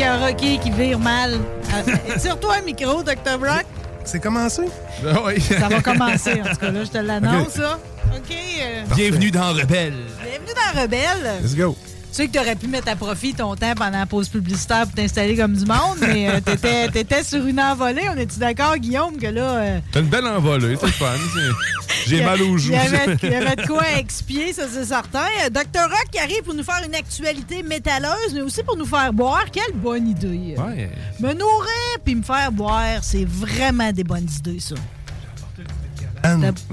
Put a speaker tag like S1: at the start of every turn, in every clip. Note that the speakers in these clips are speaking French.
S1: Des karaokés qui virent mal. Euh, Tire-toi un micro, Dr. Brock.
S2: C'est commencé?
S3: oui.
S1: Ça va commencer, en tout cas. Là, je te l'annonce, là. OK. euh,
S3: Bienvenue dans Rebelle.
S1: bienvenue dans Rebelle.
S2: Let's go.
S1: Tu sais que tu aurais pu mettre à profit ton temps pendant la pause publicitaire pour t'installer comme du monde, mais euh, t'étais, t'étais sur une envolée. On est-tu d'accord, Guillaume, que là... euh,
S3: T'as une belle envolée, c'est fun. J'ai mal aux joues.
S1: Il y avait, il y avait de quoi expier, ça c'est certain. Euh, Dr. Rock qui arrive pour nous faire une actualité métalleuse, mais aussi pour nous faire boire. Quelle bonne idée.
S3: Ouais.
S1: Me nourrir puis me faire boire, c'est vraiment des bonnes idées, ça.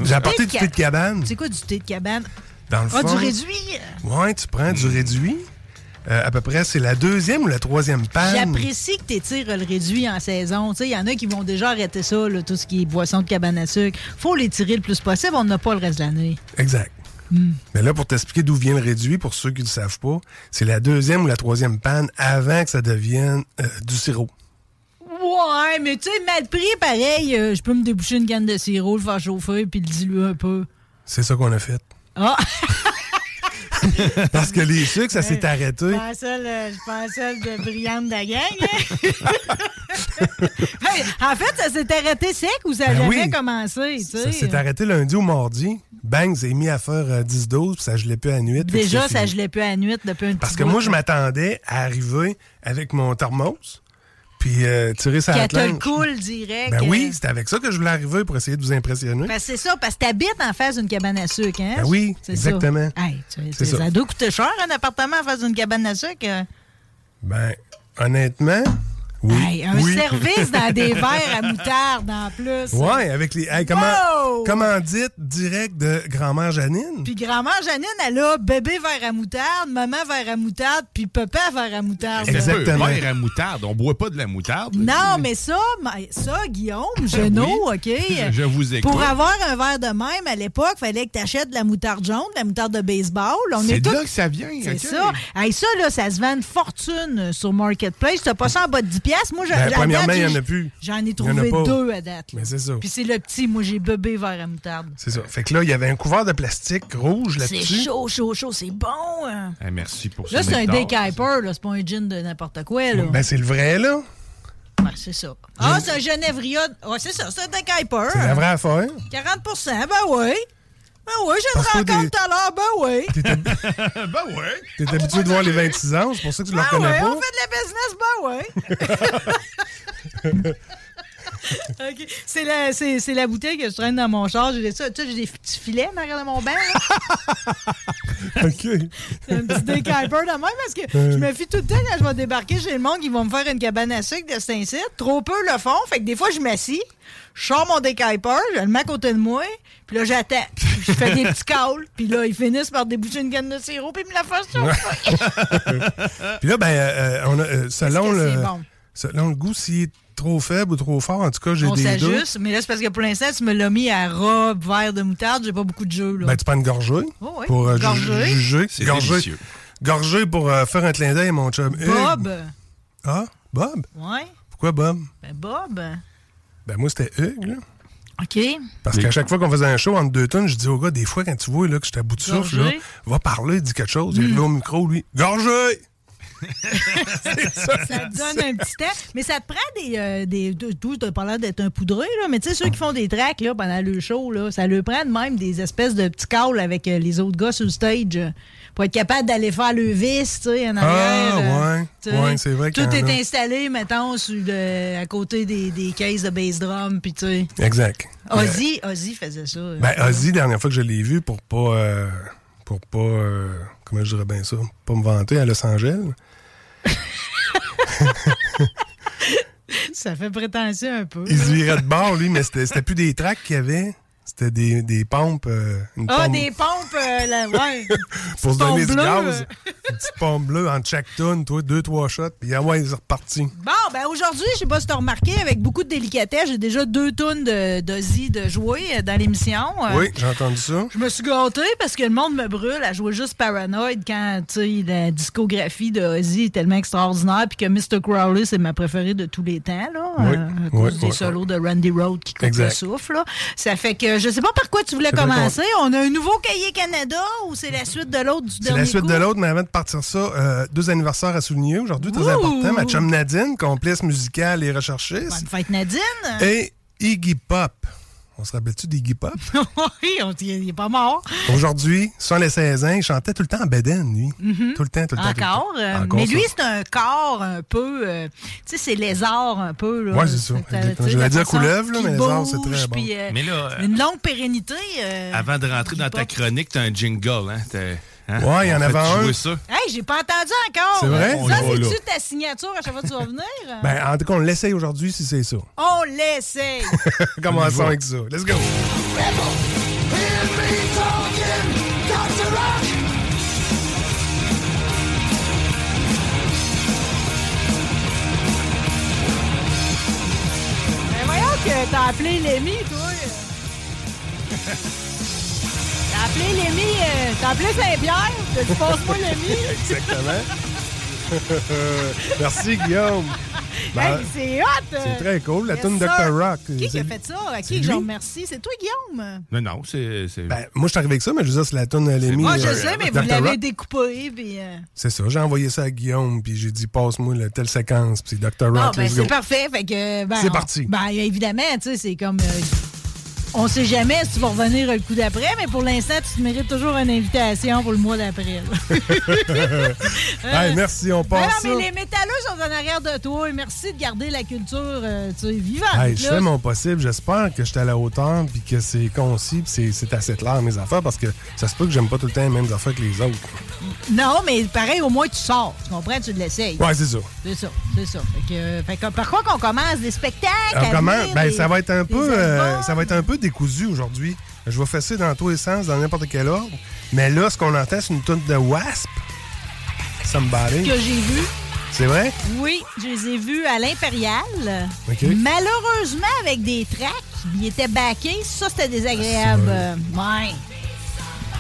S2: J'ai apporté du thé de cabane.
S1: C'est quoi du thé de cabane?
S2: Dans le
S1: Ah,
S2: fond,
S1: du réduit?
S2: Ouais, tu prends du réduit. Euh, à peu près, c'est la deuxième ou la troisième panne.
S1: J'apprécie que tu étires le réduit en saison. Il y en a qui vont déjà arrêter ça, là, tout ce qui est boisson de cabane à sucre. faut l'étirer le plus possible, on n'a pas le reste de l'année.
S2: Exact.
S1: Hmm.
S2: Mais là, pour t'expliquer d'où vient le réduit, pour ceux qui ne le savent pas, c'est la deuxième ou la troisième panne avant que ça devienne euh, du sirop.
S1: Ouais, mais tu sais, mal pris, pareil, euh, je peux me déboucher une canne de sirop, le faire chauffer puis le diluer un peu.
S2: C'est ça qu'on a fait.
S1: Ah!
S2: Parce que les sucres, ça s'est arrêté.
S1: Je pense celle, euh, je celle de brillante de la gang. Hey, en fait, ça s'est arrêté sec ou ça a
S2: Ben oui.
S1: commencé? tu sais?
S2: Ça s'est arrêté lundi ou mardi. Bang, c'est mis à faire euh, 10-12, puis ça gelait plus à nuit.
S1: Déjà, ça gelait plus à nuit depuis un petit
S2: Parce que
S1: bout,
S2: moi, je m'attendais à arriver avec mon thermos, puis euh, tirer ça à la
S1: Qu'elle te le coule direct.
S2: Ben
S1: euh.
S2: oui, c'était avec ça que je voulais arriver pour essayer de vous impressionner.
S1: Que c'est ça, parce que t'habites en face d'une cabane à sucre, hein?
S2: Ben oui,
S1: C'est
S2: exactement.
S1: Ça. Hey, tu-
S2: C'est
S1: ça.
S2: ça.
S1: doit coûter cher, un appartement en face d'une cabane à sucre. euh.
S2: Ben, honnêtement, oui.
S1: Hey, un
S2: oui.
S1: service dans des verres à moutarde en plus.
S2: Ouais, avec les. hey, comment,
S1: Wow!
S2: comment dites direct de grand-mère Janine?
S1: Puis grand-mère Janine, elle a bébé verre à moutarde, maman verre à moutarde, puis papa verre à moutarde.
S2: Exactement.
S3: Verre à moutarde. On boit pas de la moutarde.
S1: Non, mais ça, ça, Guillaume, Genot, OK?
S3: Je vous écoute.
S1: Pour avoir un verre de même, à l'époque, il fallait que tu achètes de la moutarde jaune, de la moutarde de baseball. On
S3: C'est
S1: est
S3: de
S1: tous-
S3: là que ça vient.
S1: C'est ça. Hey, ça, là, ça se vend une fortune sur Marketplace. T'as pas ça en bas de 10 piastres. Moi,
S2: Ben, premièrement, il n'y en a plus.
S1: J'en ai trouvé deux à date. là.
S2: Mais c'est ça.
S1: Puis c'est le petit. Moi, j'ai bébé verre à moutarde.
S2: C'est ça. Fait que là, il y avait un couvert de plastique rouge
S1: C'est
S2: là-dessus.
S1: chaud, chaud, chaud. C'est bon. hein.
S3: Merci pour
S1: Là,
S3: ce
S1: c'est un Hyper. là. C'est pas un gin de n'importe quoi. Là.
S2: Ben, c'est le vrai, là.
S1: Ouais, c'est ça. Ah, c'est un Genévria. Ouais, c'est ça. C'est un Dick Hyper.
S2: C'est la vraie affaire.
S1: 40% Ben oui. Ben oui, j'ai
S2: que
S1: une rencontre tout à l'heure. Ben oui.
S3: ben ouais.
S2: T'es habitué de voir les 26 ans, c'est pour ça que tu le
S1: Ben
S2: reconnais
S1: oui,
S2: pas.
S1: on fait de la business. Ben oui. OK. C'est la, c'est, c'est la bouteille que je traîne dans mon char. J'ai ça. Tu sais, j'ai des petits filets en arrière de mon là.
S2: OK.
S1: C'est un petit décaper de même parce que je me fie tout le temps quand je vais débarquer chez le monde, ils vont me faire une cabane à sucre de Saint-Cyr. Trop peu le font. Fait que des fois, je m'assis, je sors mon décaper, je le mets à côté de moi, puis là, j'attends. Je fais des petits calls, puis là, ils finissent par déboucher une canne de sirop, puis ils me la font sur
S2: Puis là, ben, euh, on a, euh, selon, le,
S1: bon?
S2: selon le goût, est trop faible ou trop fort, en tout cas, j'ai
S1: On
S2: des doutes.
S1: s'ajuste, mais là, c'est parce que pour l'instant, tu me l'as mis à robe, verre de moutarde, j'ai pas beaucoup de jeu, là.
S2: Ben, tu prends une gorgée
S1: Oh, oui.
S2: pour euh, ju-
S1: Gorgée.
S2: juger.
S3: C'est
S2: Gorgée.
S3: délicieux.
S2: Gorgée pour euh, faire un clin d'œil à mon chum. Hugues.
S1: Bob.
S2: Ah, Bob?
S1: Ouais.
S2: Pourquoi Bob?
S1: Ben, Bob.
S2: Ben, moi, c'était Hugues, là.
S1: OK.
S2: Parce qu'à chaque fois qu'on faisait un show entre deux tonnes, je dis au gars, des fois, quand tu vois là, que j'étais à bout de souffle, là, va parler, dis quelque chose. Il arrive au micro, lui. Gorgé!
S1: Ça te donne un petit temps. Mais ça te prend des. Euh, des tout, t'as pas l'air d'être un poudreux, là. Mais tu sais, ceux qui font des tracks là, pendant le show, là, ça leur prend même des espèces de petits calls avec euh, les autres gars sur le stage euh, pour être capable d'aller faire le vis, tu sais, en arrière.
S2: Ah, ouais.
S1: tu.
S2: Ouais, c'est vrai qu'il
S1: Tout est
S2: a.
S1: installé, mettons, sur le- à côté des, des caisses de bass drum, puis tu sais.
S2: Exact.
S1: Ozzy, Ozzy faisait ça.
S2: Ben, Ozzy, dernière fois que je l'ai vu, pour pas. pour pas. comment je dirais bien ça? Pas me vanter à Los Angeles.
S1: Ça fait prétentieux un peu.
S2: Il se virait de bord, lui, mais c'était c'était plus des tracks qu'il y avait. C'était des, des pompes. euh, une
S1: Ah,
S2: pompe
S1: des pompes, euh, là, ouais.
S2: pour se donner du gaz. Une petite pompe bleue en chaque tonne, toi, deux, trois shots, puis ah ouais, c'est reparti.
S1: Bon, ben aujourd'hui, je sais pas si t'as remarqué, avec beaucoup de délicatesse, j'ai déjà deux tonnes de- d'Ozzy de jouer euh, dans l'émission.
S2: Oui, j'ai entendu ça.
S1: Je me suis gâtée parce que le monde me brûle à jouer juste Paranoid quand, tu sais, la discographie de Ozzy est tellement extraordinaire puis que Mr. Crowley, c'est ma préférée de tous les temps, là.
S2: Oui,
S1: à
S2: oui,
S1: cause des
S2: oui,
S1: solos de Randy Road qui coupent le souffle, là. Ça fait que je sais pas par quoi tu voulais
S2: C'est
S1: commencer. On a un nouveau cahier Canada ou c'est la suite de l'autre du
S2: C'est
S1: dernier
S2: la suite
S1: coup?
S2: de l'autre, mais avant de partir ça, euh, deux anniversaires à souligner aujourd'hui, très important. Ma chum Nadine, complice musicale et recherchiste.
S1: Bonne fête, Nadine.
S2: Et Iggy Pop. On se rappelle-tu d'Iggy Pop?
S1: oui, on dit, il est pas mort.
S2: Aujourd'hui, sur les 16 ans, il chantait tout le temps en bedaine, lui. Tout le temps, tout le temps. tout le temps.
S1: Encore. euh,
S2: Encore
S1: mais lui, c'est un corps un peu. euh, tu sais, c'est lézard un peu. Là,
S2: Ouais, c'est ça,
S1: euh, tu
S2: J'allais
S1: la
S2: dire couleuvre, là, mais lézard, c'est très bon.
S1: puis, euh,
S3: Mais là, euh,
S1: Une longue pérennité. euh,
S3: avant de rentrer dans ta chronique, t'as un jingle, hein? Hein?
S2: Ouais, il y en avait un.
S1: Hey, j'ai pas entendu encore.
S2: C'est vrai?
S1: Ça, c'est-tu ta signature à chaque fois que tu vas venir?
S2: Ben, en tout cas, on l'essaye aujourd'hui si c'est ça.
S1: On l'essaye.
S2: Commençons avec ça. Let's go.
S1: Ben voyons que t'as appelé Lémi, toi. T'as appelé Lémi, euh, t'as appelé Saint-Pierre, t'as dit passe-moi Lémi.
S2: Exactement. Merci, Guillaume. Ben,
S1: Hey, c'est hot! euh.
S2: c'est très cool. La tune. Dr. Rock.
S1: Qui qui a fait ça? À qui que je remercie? C'est toi, Guillaume?
S3: Non, non, c'est. c'est-
S2: Ben, moi, je suis arrivé avec ça, mais je veux dire, c'est la tune à Lémi.
S1: Moi,
S2: euh,
S1: je sais, mais
S2: Dr.
S1: vous l'avez
S2: Rock.
S1: découpé, puis... euh,
S2: C'est ça. J'ai envoyé ça à Guillaume, puis j'ai dit, passe-moi la telle séquence, puis c'est Dr. Rock.
S1: Ah, ben, c'est parfait. Fait que, ben,
S2: C'est
S1: on-
S2: parti.
S1: Ben, évidemment, tu sais, c'est comme. euh, on sait jamais si tu vas revenir le coup d'après, mais pour l'instant, tu te mérites toujours une invitation pour le mois d'après.
S2: Hey, merci, on
S1: Ben non,
S2: passe
S1: mais les métalleux sont en arrière de toi. Et merci de garder la culture euh, tu sais, vivante.
S2: Hey, je fais mon possible. J'espère que je suis à la hauteur puis que c'est concis puis c'est- assez clair mes affaires parce que ça se peut que j'aime pas tout le temps les mêmes affaires que les autres.
S1: Non, mais pareil, au moins, tu sors. Tu comprends? Tu l'essayes.
S2: Ouais, c'est ça.
S1: C'est ça, c'est ça. Fait que, euh, fait que, par quoi qu'on commence? Des spectacles? Venir,
S2: Ben,
S1: des-
S2: ça va être un peu, euh, ça va être un peu décousu aujourd'hui. Je vais fesser dans tous les sens, dans n'importe quel ordre. Mais là, ce qu'on entend, c'est une tonne de Wasp. Somebody.
S1: que j'ai vu.
S2: C'est vrai?
S1: Oui, je les ai vus à l'Impérial. Malheureusement, avec des tracks, ils étaient backés. Ça, c'était désagréable. Euh, ouais.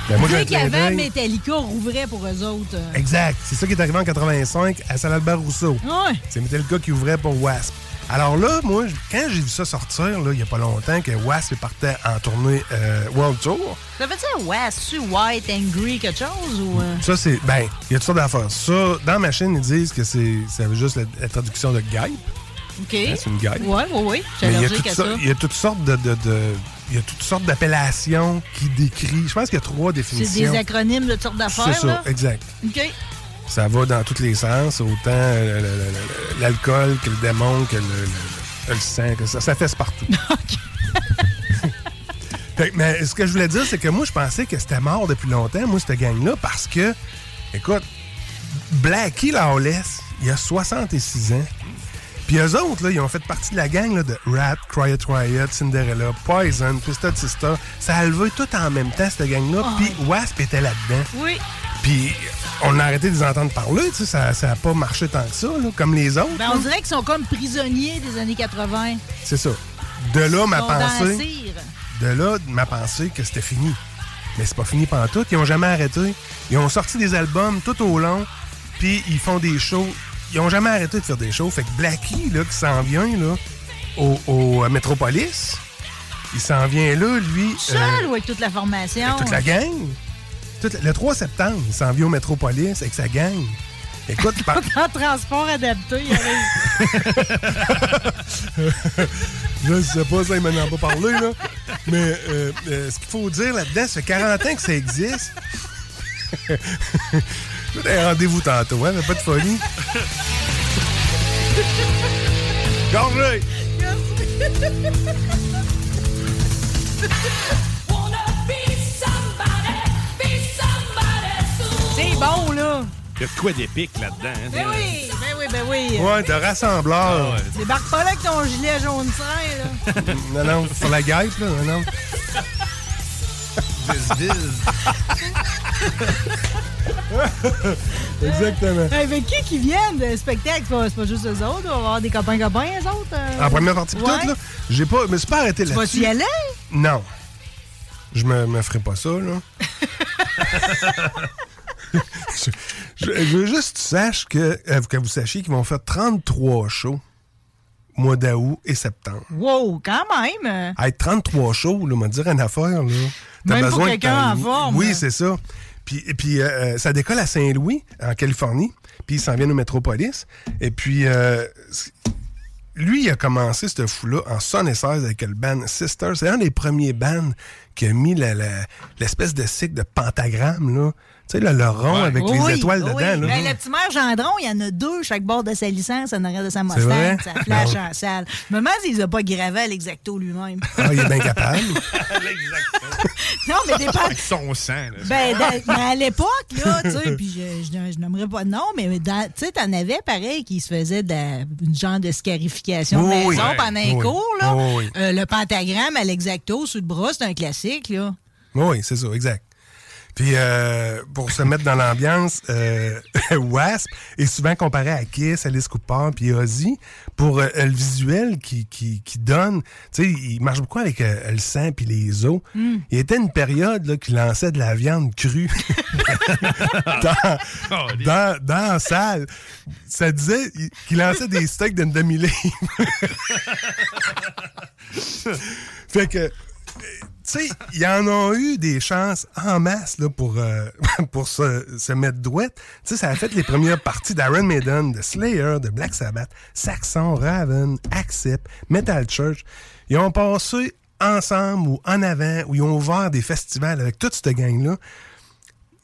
S2: Ben, moi,
S1: qu'avant. Metallica rouvrait pour eux autres.
S2: Exact. C'est ça qui est arrivé en 85 à Saint-Albert Rousseau.
S1: Ouais.
S2: C'est Metallica qui ouvrait pour Wasp. Alors là, moi, quand j'ai vu ça sortir, là, il n'y a pas longtemps, que Wasp partait en tournée euh, World Tour,
S1: Ça veut dire c'est White, Angry, quelque chose ou. euh?
S2: ça, c'est. Ben, il y a toutes sortes d'affaires. Ça, dans ma chaîne, ils disent que c'est c'est juste la, la traduction de guêpe.
S1: OK.
S2: Hein, c'est une
S1: ouais. Je suis
S2: Mais il y a
S1: allergique
S2: toutes
S1: à
S2: so-
S1: ça.
S2: il y a toutes sortes de. de- de- il y a toutes sortes d'appellations qui décrivent. Je pense qu'il y a trois
S1: C'est
S2: définitions.
S1: des acronymes de toutes sortes
S2: C'est
S1: d'affaires,
S2: ça,
S1: là.
S2: exact.
S1: OK.
S2: Ça va dans tous les sens, autant euh, l'alcool que le démon, que le, le- le sang, que ça, ça fesse partout. Fait mais ce que je voulais dire, c'est que moi, je pensais que c'était mort depuis longtemps, moi, cette gang-là, parce que, écoute, Blackie Lawless, il a 66 ans. Puis eux autres, là, ils ont fait partie de la gang là, de Rat, Quiet Riot, Cinderella, Poison, Twisted Sister. Ça a levé tout en même temps, cette gang-là. Puis Wasp était là-dedans.
S1: Oui.
S2: Puis on a arrêté de les entendre parler, tu sais, ça n'a pas marché tant que ça, là, comme les autres.
S1: Ben, on dirait qu'ils sont comme prisonniers des années 80.
S2: C'est ça. De là, ma
S1: dans la
S2: pensée, de là, ma pensée que c'était fini. Mais c'est pas fini tout. Ils ont jamais arrêté. Ils ont sorti des albums tout au long, puis ils font des shows. Ils ont jamais arrêté de faire des shows. Fait que Blackie, là, qui s'en vient, là, au, au, à Metropolis. Il s'en vient là, lui.
S1: Seul
S2: euh,
S1: ou avec toute la formation?
S2: avec toute la gang? Le 3 septembre, il s'en vient au Metropolis avec sa gang. Écoute, par-
S1: En transport adapté, il arrive.
S2: je sais pas, ça, il m'en a pas parlé, là. Mais euh, euh, ce qu'il faut dire là-dedans, ça fait 40 ans que ça existe. Un rendez-vous tantôt, hein, mais pas de folie. Gorgé!
S1: C'est bon, là.
S3: Il y a quoi d'épique là-dedans. hein.
S1: Ben oui, ben oui, ben oui.
S2: Ouais, de rassembleur.
S3: Ah ouais.
S1: Débarque pas là avec ton gilet jaune train, là.
S2: Non, non, sur la guêpe, là. Non, non. Exactement.
S1: Hey, mais qui qui viennent de spectacle? C'est pas, juste eux autres. On va avoir des copains-copains, eux autres. euh?
S2: En première partie,
S1: Ouais.
S2: tout, là, j'ai pas, je me suis pas arrêté
S1: Tu vas
S2: là-dessus.
S1: y aller?
S2: Non. Je me, me ferai pas ça, là. je, je- je veux juste que tu saches que, euh, que vous sachiez qu'ils vont faire 33 shows mois d'août et septembre.
S1: Wow, quand même.
S2: Hey, 33 shows, là, m'a dire une affaire, là. T'as
S1: Même pour quelqu'un en forme,
S2: Oui, c'est ça. Puis, et puis euh, ça décolle à Saint-Louis, en Californie. Puis il s'en vient au Métropolis. Et puis, euh, lui, il a commencé, ce fou-là, en 76 avec le band Sisters. C'est un des premiers bands qui a mis la- la- l'espèce de cycle de pentagramme, là. Tu sais, là, le rond avec
S1: Oui,
S2: les étoiles
S1: oui.
S2: dedans, là.
S1: Ben, le petit maire Gendron, il y en a deux chaque bord de sa licence en arrière de sa? Mustang. Ça flash en salle. Me demande s'il les a pas gravés à l'exacto lui-même.
S2: Ah, il est bien capable.
S1: non, mais dépend.
S3: Avec son sang. là.
S1: Ben, dans- ben, à l'époque, là, tu sais, puis je, je, je nommerai pas de nom, mais tu sais, t'en avais pareil qui se faisait de une genre de scarification
S2: Oui,
S1: maison pendant
S2: Oui.
S1: un cours, là.
S2: Oui, oui.
S1: Euh, le pentagramme à l'exacto sous le bras, c'est un classique, là.
S2: Oui, c'est ça, exact. Puis, euh, pour se mettre dans l'ambiance, euh, Wasp est souvent comparé à Kiss, Alice Cooper, puis Ozzy, pour euh, le visuel qui, qui, qui donne. Tu sais, il marche beaucoup avec euh, le sang puis les os.
S1: Hmm.
S2: Il était une période là, qui lançait de la viande crue dans, dans, dans la salle. Ça disait qu'il lançait des steaks d'une demi-livre. fait que tu sais, il y en a eu des chances en masse là, pour, euh, pour se, se mettre douette. Tu sais, ça a fait les premières parties d'Iron Maiden, de Slayer, de Black Sabbath, Saxon, Raven, Accept, Metal Church. Ils ont passé ensemble ou en avant, ou ils ont ouvert des festivals avec toute cette gang-là.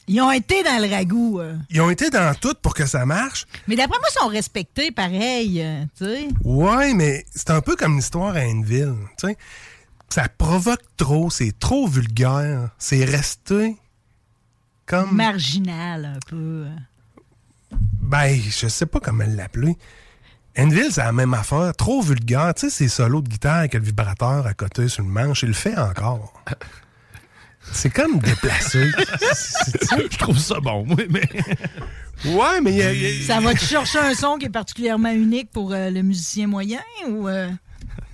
S1: Ils ont été dans le ragoût. euh.
S2: Ils ont été dans tout pour que ça marche.
S1: Mais d'après moi, ils sont respectés pareil, euh, tu sais.
S2: Ouais, mais c'est un peu comme l'histoire à Anneville, tu sais. Ça provoque trop, c'est trop vulgaire, c'est resté comme...
S1: Marginal, un peu.
S2: Ben, je sais pas comment l'appeler. Enville, c'est la même affaire. Trop vulgaire. Tu sais, ces solos de guitare avec le vibrateur à côté sur le manche, il le fait encore. C'est comme déplacé. C'est-
S3: Je trouve ça bon, oui, mais.
S2: ouais, mais il y a- il y a-
S1: Ça va-tu chercher un son qui est particulièrement unique pour euh, le musicien moyen ou euh,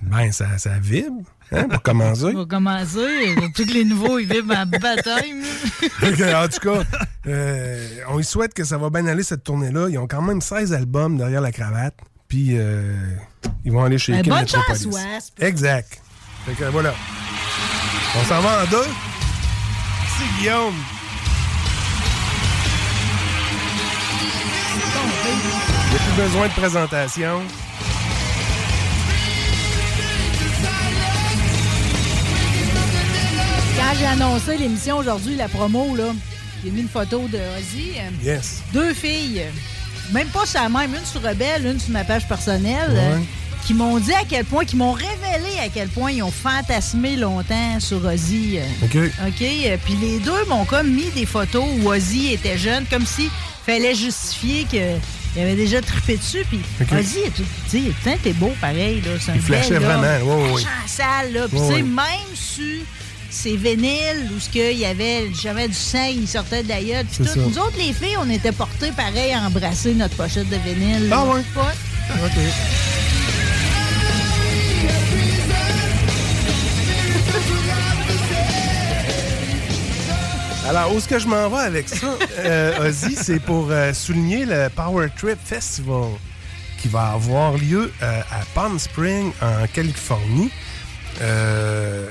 S2: Ben, ça, ça vibre, hein, pour commencer?
S1: va commencer? Plus que les nouveaux ils vivent en.
S2: Ok, en tout cas, euh, on y souhaite que ça va bien aller cette tournée-là. Ils ont quand même 16 albums derrière la cravate. Puis, euh, ils vont aller chez
S1: Ben,
S2: Kim
S1: bonne chance, Wasp.
S2: Exact. Fait que voilà. On s'en va en deux. C'est Guillaume. Il n'y a plus besoin de présentation.
S1: Quand j'ai annoncé l'émission aujourd'hui, la promo, là, j'ai mis une photo de Ozzy.
S2: Yes.
S1: deux filles, même pas sur la même, une sur Rebelle, une sur ma page personnelle, euh,
S2: Ouais.
S1: qui m'ont dit à quel point, qui m'ont révélé à quel point ils ont fantasmé longtemps sur Ozzy. euh.
S2: OK.
S1: OK? euh, Puis les deux m'ont comme mis des photos où Ozzy était jeune, comme si fallait justifier qu'il avait déjà trippé dessus. Puis
S2: OK.
S1: Ozzy, tu sais, t'es beau pareil. Là. Un
S2: Il flashait vraiment, ouais.
S1: Flashant en salle, là. Puis tu sais, même sur ces vinyles où ce qu'il y avait jamais du sang, il sortait de la gueule. Puis tout. Nous autres, les filles, on était portés pareil à embrasser notre pochette de vinyle.
S2: Ah
S1: là.
S2: ouais?
S1: Ouais.
S2: OK. Alors, où est-ce que je m'en vais avec ça, euh, Ozzy, c'est pour euh, souligner le Power Trip Festival qui va avoir lieu euh, à Palm Spring, en Californie, euh,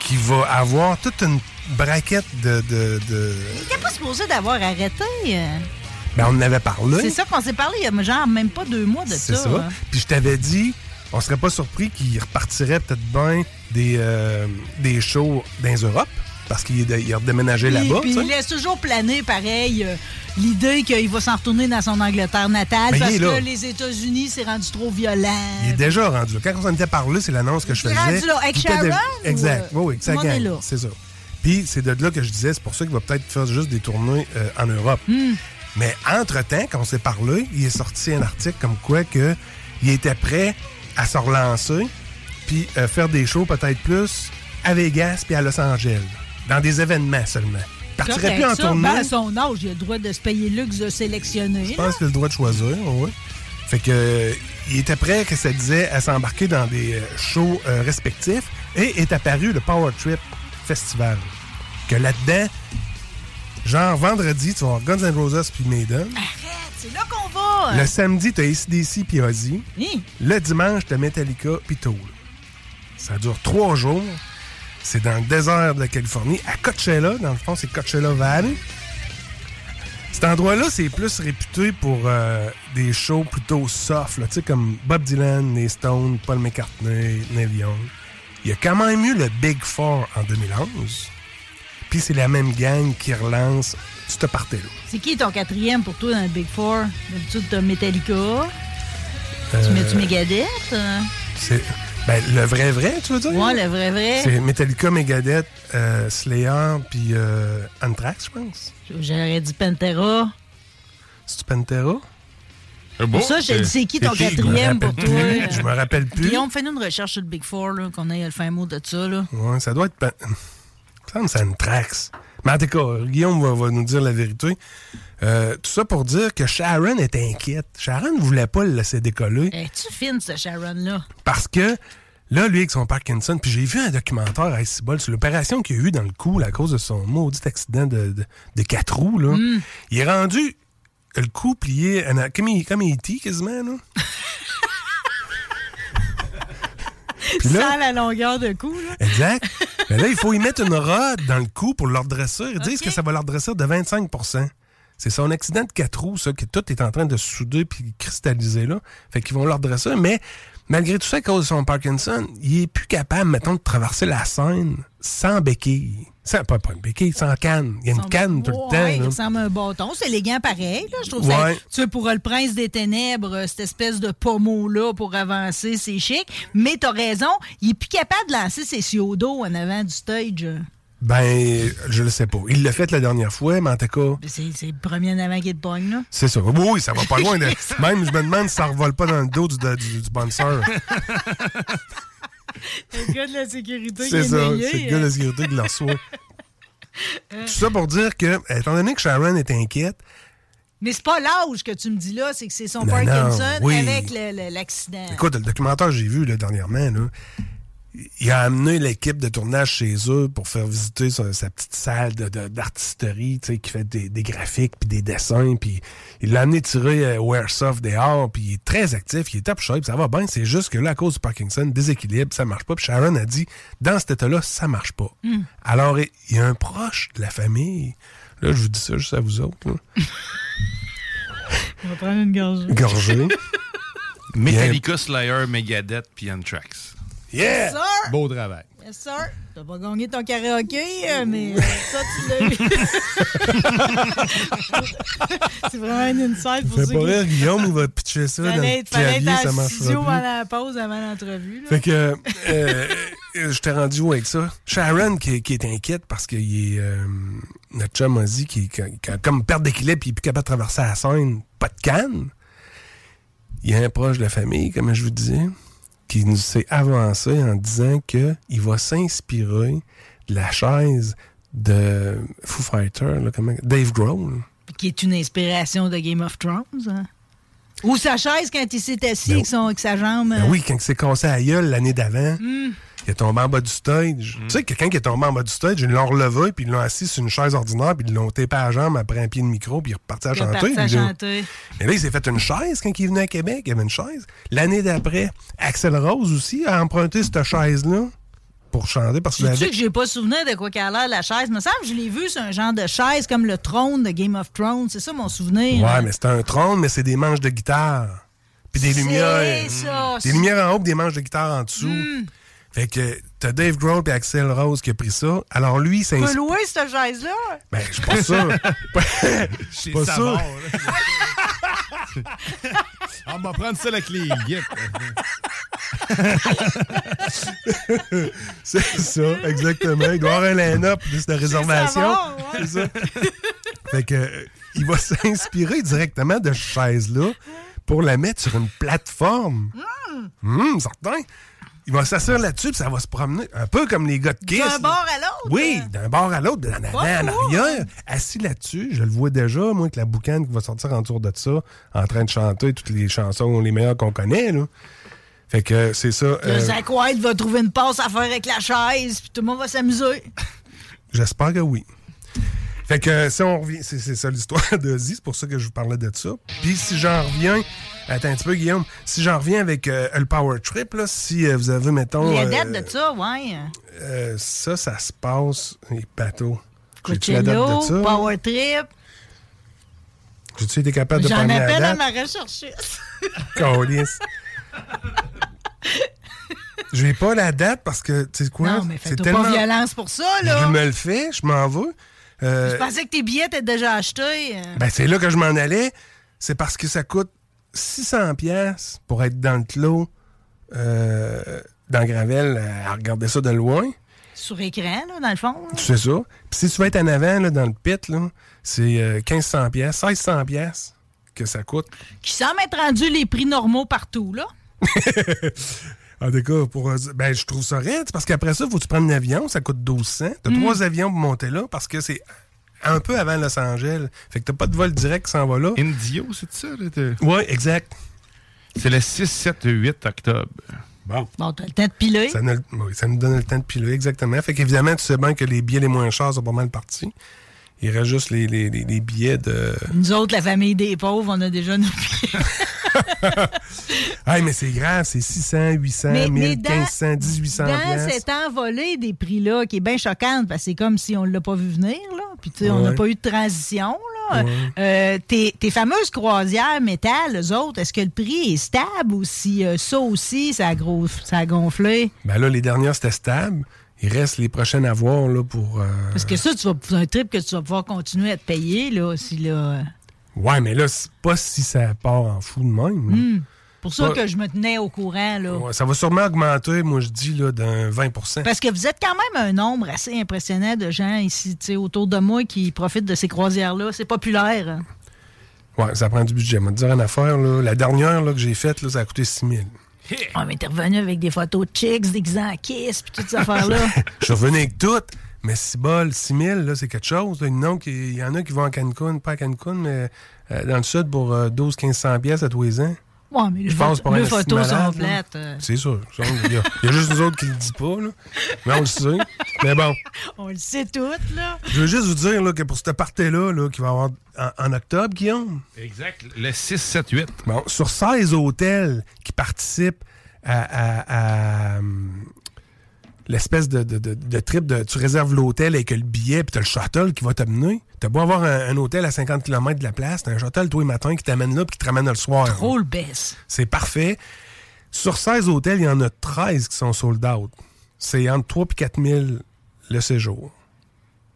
S2: qui va avoir toute une braquette de... de, de-
S1: Il était pas supposé d'avoir arrêté. euh.
S2: Ben, on en avait parlé.
S1: C'est ça qu'on s'est parlé il y a genre même pas deux mois de ça.
S2: C'est ça. Puis je t'avais dit, on serait pas surpris qu'il repartirait peut-être bien des, euh, des shows dans Europe, parce qu'il est- a redéménagé
S1: Puis,
S2: là-bas.
S1: puis il laisse toujours planer, pareil, euh, l'idée qu'il va s'en retourner dans son Angleterre natale
S2: il
S1: parce que les États-Unis, c'est rendu trop violent.
S2: Il est déjà rendu là. Quand on s'en était parlé, c'est l'annonce que je
S1: Il est
S2: faisais.
S1: rendu là. Avec Sharon,
S2: Exact.
S1: ou, euh,
S2: Oui, oui,
S1: est là?
S2: C'est ça. Puis c'est de là que je disais, c'est pour ça qu'il va peut-être faire juste des tournées euh, en Europe.
S1: Hmm.
S2: Mais entre-temps, quand on s'est parlé, il est sorti un article comme quoi que il était prêt à se relancer puis euh, faire des shows peut-être plus à Vegas puis à Los Angeles. Dans des événements seulement. Il partirait plus en
S1: ça.
S2: tournée.
S1: Ben, à son âge, il a le droit de se payer le luxe de sélectionner.
S2: Je pense qu'il a le droit de choisir, oui. Fait que euh, il était prêt, que ça disait, à s'embarquer dans des euh, shows euh, respectifs et est apparu le Power Trip Festival. Que là-dedans, genre vendredi, tu vas avoir Guns N' Roses puis Maiden.
S1: Arrête, c'est là qu'on va.
S2: Le samedi, t'as ACDC puis Ozzy.
S1: Hi.
S2: Le dimanche, t'as Metallica puis Tool. Ça dure trois jours. C'est dans le désert de la Californie, à Coachella. Dans le fond, c'est Coachella Valley. Cet endroit-là, c'est plus réputé pour euh, des shows plutôt soft, là, tu sais, comme Bob Dylan, les Stones, Paul McCartney, Neil Young. Il y a quand même eu le Big Four en 2011. Puis c'est la même gang qui relance ce party-là.
S1: C'est qui ton quatrième pour toi dans le Big Four? D'habitude, t'as Metallica. Tu
S2: Euh,
S1: mets-tu Megadeth? euh?
S2: C'est ben, le vrai vrai, tu veux dire?
S1: Ouais, le vrai vrai.
S2: C'est Metallica, Megadeth, euh, Slayer, puis euh, Anthrax, je pense.
S1: J'aurais dit Pantera.
S2: C'est Pantera?
S1: Pour ça, dis, c'est qui ton quatrième pour toi?
S2: plus. Je me rappelle plus.
S1: Guillaume, fais-nous une recherche sur le Big Four, là, qu'on ait le fin mot de ça. Là.
S2: Ouais, ça doit être. Pan- Il me semble que c'est Anthrax. Mais en tout cas, Guillaume va, va nous dire la vérité. Euh, tout ça pour dire que Sharon est inquiète. Sharon ne voulait pas le laisser décoller
S1: Es-tu fine, ce Sharon-là?
S2: parce que là, lui, avec son Parkinson, puis j'ai vu un documentaire à Cibol sur l'opération qu'il a eu dans le cou là, à cause de son maudit accident de, de, de quatre roues. Là.
S1: Mm.
S2: Il est rendu le cou plié en- comme, il, comme E.T. quasiment. Là. Puis là-
S1: Sans la longueur de cou, là.
S2: Exact. Mais là, il faut y mettre une rod dans le cou pour le redresser. Ils disent que ça va le redresser de 25 C'est son accident de quatre roues, ça, que tout est en train de se souder puis cristalliser là. Fait qu'ils vont le redresser. Mais malgré tout ça, à cause de son Parkinson, il est plus capable, mettons, de traverser la scène sans béquille. Sans, pas, pas une béquille, sans canne. Il y a une canne tout le
S1: Ouais,
S2: temps.
S1: Il ressemble à un bâton. C'est élégant pareil. Là. Je trouve
S2: Ouais.
S1: ça. Tu sais, pour le prince des ténèbres, euh, cette espèce de pommeau-là pour avancer, c'est chic. Mais t'as raison, il est plus capable de lancer ses siodos en avant du stage.
S2: Ben, je le sais pas. Il l'a fait la dernière fois, mais en tout cas,
S1: C'est c'est le premier en avant qui te pogne, là.
S2: c'est ça. Oui, oui, ça va pas loin. de- Même, je me demande si ça revole pas dans le dos du, du, du sponsor.
S1: Le gars de la sécurité qui
S2: C'est
S1: est
S2: ça, c'est le gars de la sécurité qui le reçoit. Tout ça pour dire que, étant donné que Sharon est inquiète,
S1: Mais c'est pas l'âge que tu me dis là, c'est que c'est son
S2: Non, non,
S1: Parkinson
S2: oui.
S1: avec l'accident.
S2: écoute, le documentaire que j'ai vu là, dernièrement, là, il a amené l'équipe de tournage chez eux pour faire visiter sa, sa petite salle de- de- d'artisterie, tu sais, qui fait des, des graphiques puis des dessins, puis il l'a amené tirer euh, au Airsoft dehors, puis il est très actif, il est top shape, ça va bien, c'est juste que là, à cause du Parkinson, déséquilibre, ça marche pas, puis Sharon a dit, dans cet état-là, ça marche pas.
S1: Hmm.
S2: Alors, il y a un proche de la famille, là, je vous dis ça juste à vous autres.
S1: On va prendre une gorgée.
S2: gorgé.
S3: Metallica, Slayer, Megadeth, puis Anthrax.
S2: Yeah!
S1: Sir!
S3: Beau travail.
S1: Yes, sir. T'as pas gagné ton karaoké, euh, mais euh, ça, tu l'as eu. c'est vraiment une insight pour
S2: Fais
S1: ceux
S2: pas rire, Guillaume, il va pitcher ça dans
S1: Fallait
S2: le
S1: être, fallait
S2: clavier,
S1: être
S2: ça
S1: en studio pendant la pause avant l'entrevue.
S2: Fait que, euh, euh, je t'ai rendu où avec ça? Sharon qui, qui est inquiète parce est, euh, notre chum a dit qu'il a comme perte d'équilibre puis il est plus capable de traverser la scène, pas de canne. Il y a un proche de la famille, comme je vous disais, qui nous s'est avancé en disant que il va s'inspirer de la chaise de Foo Fighter, là, comment- Dave Grohl.
S1: Qui est une inspiration de Game of Thrones. hein. Ou sa chaise quand il s'est assis
S2: Ben
S1: avec, son, avec sa jambe.
S2: Ben
S1: euh,
S2: oui, quand il s'est cassé à la gueule l'année d'avant, il est tombé en bas du stage. Tu sais, quelqu'un qui est tombé en bas du stage, ils l'ont relevé, puis ils l'ont assis sur une chaise ordinaire, puis ils l'ont tapé à la jambe après un pied de micro, puis il est reparti à
S1: Il est
S2: chanter.
S1: parti à chanter.
S2: Et là, il s'est fait une chaise quand il venu à Québec. Il y avait une chaise. L'année d'après, Axel Rose aussi a emprunté cette chaise-là pour chanter parce qu'il
S1: Tu sais que j'ai pas souvenir de quoi qu'elle a l'air la chaise? Me semble que je l'ai vu, c'est un genre de chaise comme le trône de Game of Thrones. C'est ça mon souvenir.
S2: Ouais, mais c'est un trône, mais c'est des manches de guitare. Puis des
S1: C'est
S2: lumières.
S1: ça,
S2: Des lumières en haut, puis des manches de guitare en dessous. Fait que t'as Dave Grohl et Axel Rose qui a pris ça. Alors lui, c'est
S1: Tu peux louer cette chaise-là?
S2: Ben, je suis pas sûr.
S3: Chez
S2: pas
S3: Savard,
S2: sûr.
S3: On va prendre ça avec les guides.
S2: C'est ça, exactement. Il doit avoir un line-up de réservation.
S1: Savard, ouais.
S2: C'est ça. fait que, euh, il va s'inspirer directement de cette chaise-là pour la mettre sur une plateforme. Hum, certain. Il va s'asseoir là-dessus, puis ça va se promener. Un peu comme les gars de Kiss.
S1: D'un bord à l'autre?
S2: Oui, d'un bord à l'autre, en avant, en arrière, assis là-dessus. Je le vois déjà, moi, avec la boucane qui va sortir en tour de ça, en train de chanter toutes les chansons les meilleures qu'on connaît, là. Fait que c'est ça.
S1: Le
S2: euh,
S1: Zach White va trouver une passe à faire avec la chaise, puis tout le monde va s'amuser.
S2: J'espère que oui. Fait que si on revient, c'est ça l'histoire de c'est pour ça que je vous parlais de ça. Puis si j'en reviens, attends un petit peu Guillaume, si j'en reviens avec euh, le Power Trip, là, si euh, vous avez, mettons...
S1: La
S2: euh,
S1: date de ça, ouais.
S2: ça, ça se passe, les bateaux.
S1: Coachella,
S2: de ça?
S1: Power Trip.
S2: J'ai-tu été capable de la
S1: appelle à
S2: date?
S1: ma recherchiste.
S2: Câlisse. Je vais pas la date parce que, tu sais quoi?
S1: Non, mais fais-toi
S2: tellement...
S1: pas violence pour ça,
S2: Je
S1: là.
S2: me le fais, je m'en veux. Euh,
S1: Je pensais que tes billets étaient déjà achetés. euh.
S2: Ben, c'est là que je m'en allais. C'est parce que ça coûte 600 pièces pour être dans le clos, euh, dans Gravel, à regarder ça de loin.
S1: Sur écran, là, dans le fond. là.
S2: Tu sais ça. Puis si tu veux être en avant, là, dans le pit, là, c'est euh, 1500 pièces, 1600 pièces que ça coûte.
S1: Qui semble être rendu les prix normaux partout, là.
S2: En tout cas, pour, euh, ben, je trouve ça raide, parce qu'après ça, il faut que tu prennes un avion, ça coûte 1200. T'as
S1: Mm.
S2: trois avions pour monter là, parce que c'est un peu avant Los Angeles. Fait que t'as pas de vol direct qui s'en va là.
S3: Indio, c'est ça?
S2: Oui, exact.
S3: C'est le 6, 7, 8 octobre.
S2: Bon.
S1: Bon, t'as le temps de piler.
S2: Ça, nous- oui, ça nous donne le temps de piler, exactement. Fait qu'évidemment, tu sais bien que les billets les moins chers sont pas mal partis. Il reste juste les, les- les- les billets de.
S1: Nous autres, la famille des pauvres, on a déjà nos billets.
S2: Ah, mais c'est grave, c'est 600, 800,
S1: Mais-
S2: 1000,
S1: mais dans-
S2: 1500, 1800
S1: Dans
S2: piastres.
S1: cet envolé des prix-là, qui est bien choquante, parce que c'est comme si on ne l'a pas vu venir, là. Puis, tu sais, on n'a pas eu de transition, là. Euh, tes, tes fameuses croisières métal, eux autres, est-ce que le prix est stable ou si euh, ça aussi, ça a, gros, ça a gonflé?
S2: Ben là, les dernières, c'était stable. Il reste les prochaines à voir là, pour. euh,
S1: Parce que ça, tu vas, c'est un trip que tu vas pouvoir continuer à te payer, là, si là.
S2: Ouais, mais là, c'est pas si ça part en fou de même.
S1: Hmm. Pour ça que je me tenais au courant, là.
S2: Ouais, ça va sûrement augmenter, moi, je dis, là, d'un 20%
S1: Parce que vous êtes quand même un nombre assez impressionnant de gens ici, autour de moi qui profitent de ces croisières-là. C'est populaire. hein.
S2: Ouais, ça prend du budget. Moi, te dire une affaire, là. La dernière là, que j'ai faite, là, ça a coûté 6 000.
S1: Ah, mais t'es revenu avec des photos de chicks, des en kiss, puis toutes ces affaires-là.
S2: Je suis revenu avec tout, mais 6 bol, 6 000, là, c'est quelque chose. là. Non, qu'il- il y en a qui vont à Cancun, pas à Cancun, mais euh, dans le sud pour 12-1500 pièces à tous les ans.
S1: Ouais, mais les,
S2: Je pense
S1: photos-
S2: pour un
S1: les photos
S2: malade,
S1: sont plates. euh.
S2: C'est sûr. ça, Il y, a- il y a juste nous autres qui le disent pas, là. Mais on le sait. Mais bon,
S1: On le sait toutes, là.
S2: je veux juste vous dire là, que pour cette partie-là, là, qui va avoir en, en octobre, Guillaume,
S3: Exact. Le 6, 7, 8.
S2: bon, sur 16 hôtels qui participent à, à- à, hum, l'espèce de, de, de- de trip de tu réserves l'hôtel avec le billet puis t'as le shuttle qui va t'amener. T'as beau avoir un, un hôtel à 50 km de la place, t'as un shuttle tous les matins qui t'amène là puis qui te ramène le soir.
S1: Trop le baisse.
S2: C'est parfait. Sur 16 hôtels, il y en a 13 qui sont sold out. C'est entre 3 et 4 000 le séjour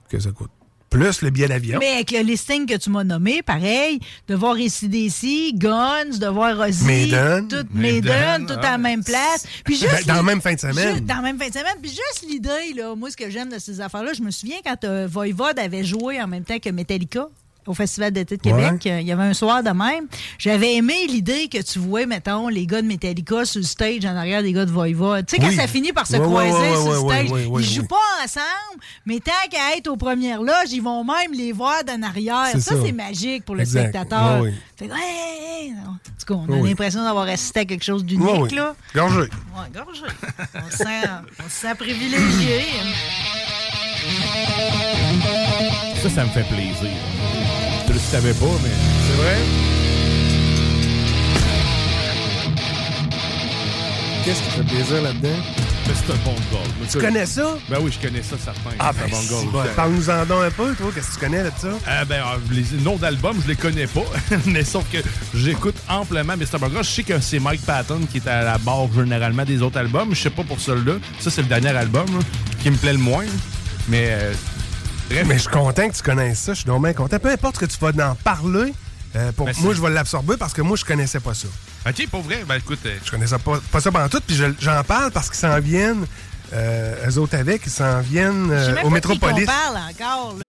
S2: que ça coûte. Plus le billet d'avion.
S1: Mais avec le listing que tu m'as nommé, pareil, de voir ACDC, Guns, de voir Ozzy,
S2: Maiden.
S1: tout
S3: Maiden,
S1: tout
S3: ah.
S1: à la même place. Puis juste
S2: Ben, dans la même fin de semaine.
S1: Juste dans la même fin de semaine. Puis juste l'idée, là, moi, ce que j'aime de ces affaires-là, je me souviens quand euh, Voivod avait joué en même temps que Metallica au Festival d'été de Québec. Euh, Il y avait un soir de même. J'avais aimé l'idée que tu vois, mettons, les gars de Metallica sur le stage en arrière des gars de Voivod. Tu sais, quand
S2: Oui.
S1: ça finit par se
S2: Ouais,
S1: croiser
S2: ouais,
S1: sur le
S2: ouais,
S1: stage,
S2: ouais, ouais,
S1: ils jouent
S2: ouais.
S1: pas ensemble, mais tant qu'à être aux premières loges, ils vont même les voir d'en arrière. Ça,
S2: ça.
S1: c'est magique pour le
S2: Exact.
S1: spectateur.
S2: Ouais, ouais.
S1: Fait que, hey. En tout cas, on a l'impression d'avoir assisté à quelque chose d'unique,
S2: Ouais, ouais.
S1: là.
S2: Gorgé.
S1: Ouais, gorgé. On se sent, on se sent privilégié.
S3: Ça, ça me fait plaisir. Je ne savais pas, mais.
S2: C'est vrai? Qu'est-ce qui fait plaisir là-dedans?
S3: Mais c'est un bon goal.
S2: Tu connais ça?
S3: Ben oui, je connais ça, certain.
S2: Ah,
S3: c'est
S2: ben,
S3: un bon goal.
S2: bon, Parle-nous-en donc un peu, toi. Qu'est-ce que tu connais de ça?
S3: Ah ben, euh, les noms d'albums, je les connais pas. mais sauf que j'écoute amplement Mr. Bungle. Je sais que c'est Mike Patton qui est à la barre généralement des autres albums. Je sais pas pour celui-là. Ça, c'est le dernier album là, qui me plaît le moins. Mais euh, bref,
S2: Mais je suis content que tu connaisses ça. Je suis donc bien content. Peu importe ce que tu vas en parler, euh, pour
S3: Ben,
S2: moi, je vais l'absorber parce que moi, je connaissais pas ça.
S3: OK, pour vrai, ben écoute, euh,
S2: Je connaissais pas, pas ça pendant tout. Puis je- j'en parle parce qu'ils s'en viennent, euh, eux autres avec, ils s'en viennent euh, au Métropolis.
S1: parle encore. là.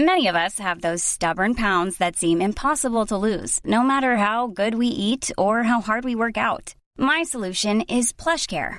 S4: Many of us have those stubborn pounds that seem impossible to lose, no matter how good we eat or how hard we work out. My solution is PlushCare.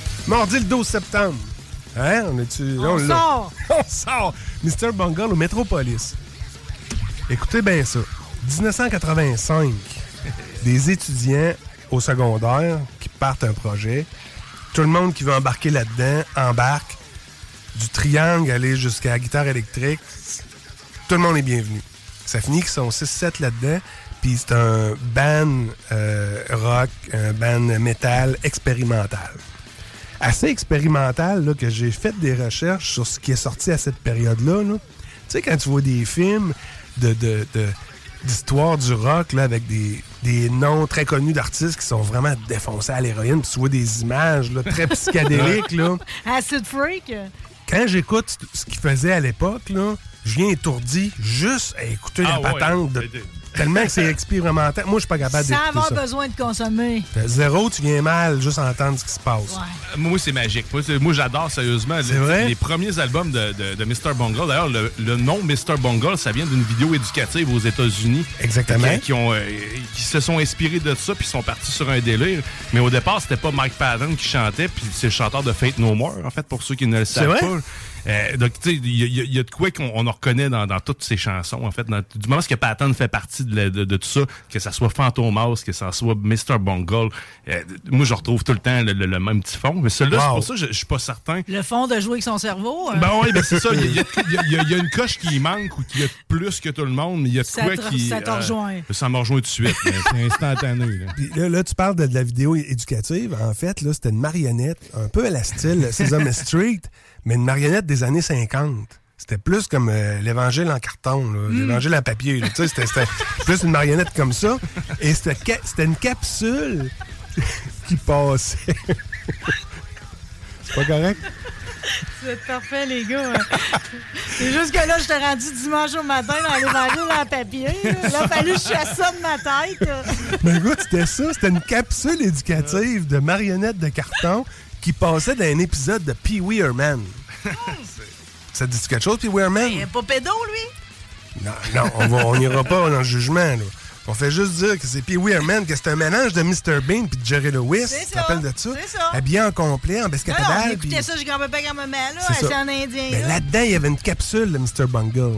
S2: Mardi le 12 septembre. Hein? On est-tu. là,
S1: On sort.
S2: On sort. Mr. Bungle au Métropolis. Écoutez bien ça. 1985. Des étudiants au secondaire qui partent un projet. Tout le monde qui veut embarquer là-dedans embarque. Du triangle aller jusqu'à la guitare électrique. Tout le monde est bienvenu. Ça finit qu'ils sont 6-7 là-dedans. Puis c'est un band euh, rock, un band metal expérimental. Assez expérimental là, que j'ai fait des recherches sur ce qui est sorti à cette période-là. là. Tu sais, quand tu vois des films de, de, de- d'histoire du rock là, avec des, des noms très connus d'artistes qui sont vraiment défoncés à l'héroïne, puis tu vois des images là, très psychédéliques. là.
S1: Acid Freak.
S2: Quand j'écoute ce qu'ils faisaient à l'époque, là, je viens étourdi juste à écouter
S3: Ah
S2: la
S3: ouais.
S2: patente. de- tellement que c'est expérimental. Moi, je suis pas capable
S1: Sans
S2: d'écouter
S1: avoir
S2: ça.
S1: besoin de consommer.
S2: Fait Zéro, tu viens mal juste à entendre ce qui se passe.
S1: Ouais.
S3: Moi, c'est magique. Moi, j'adore sérieusement
S2: C'est
S3: les,
S2: vrai?
S3: les premiers albums de, de, de Mr. Bungle. D'ailleurs, le, le nom Mr. Bungle, ça vient d'une vidéo éducative aux États-Unis.
S2: Exactement.
S3: Qui, qui ont, euh, qui se sont inspirés de ça, puis sont partis sur un délire. Mais au départ, c'était pas Mike Patton qui chantait, puis c'est le chanteur de Fate No More, en fait, pour ceux qui ne le savent
S2: vrai?
S3: pas. Euh, donc, tu sais, il y, a- y y de quoi qu'on on en reconnaît dans, dans toutes ces chansons, en fait. Dans- du moment que Patton fait partie de, la- de- de tout ça, que ça soit Fantomas, que ça soit Mr. Bungle, euh, moi, je retrouve tout le temps le, le- le même petit fond. Mais celui-là, c'est pour ça que je, suis pas certain.
S1: Le fond de jouer avec son cerveau. euh,
S3: Ben oui, ben c'est ça. Il y, a- y une coche qui manque ou qui a plus que tout le monde, mais il y a de
S1: Ça
S3: quoi
S1: te-
S3: qui.
S1: ça te
S3: euh,
S1: rejoint.
S3: ça me rejoint tout de suite. c'est instantané. là.
S2: Puis là, là, tu parles de, de la vidéo éducative. En fait, là, c'était une marionnette, un peu à la style Sesame Street, mais une marionnette des années 50. C'était plus comme euh, l'évangile en carton, là,
S1: Hmm.
S2: l'évangile en papier. là. Tu sais, C'était c'était plus une marionnette comme ça. Et c'était ca- c'était une capsule qui passait. C'est pas correct?
S1: C'est parfait, les gars. C'est juste que là, je t'ai rendu dimanche au matin dans l'évangile en papier. Là, il a fallu que je chasse ça de ma tête.
S2: Mais écoute, c'était ça. C'était une capsule éducative de marionnettes de carton qui passait dans un épisode de Pee Wee Herman. Ça te dit quelque chose, Pee Wee Herman?
S1: Il est pas pédo, lui?
S2: Non, non, on va- on n'ira pas dans le jugement. Là. On fait juste dire que c'est Pee Wee Herman, que c'est un mélange de Mr. Bean puis de Jerry Lewis.
S1: C'est
S2: Tu te rappelles de ça?
S1: c'est ça.
S2: Habillé en complet, en
S1: Non, non,
S2: puis-
S1: ça, j'ai grand-papa, grand-maman, là,
S2: C'est
S1: en indien.
S2: Mais
S1: là.
S2: là-dedans, il y avait une capsule de Mr. Bungle.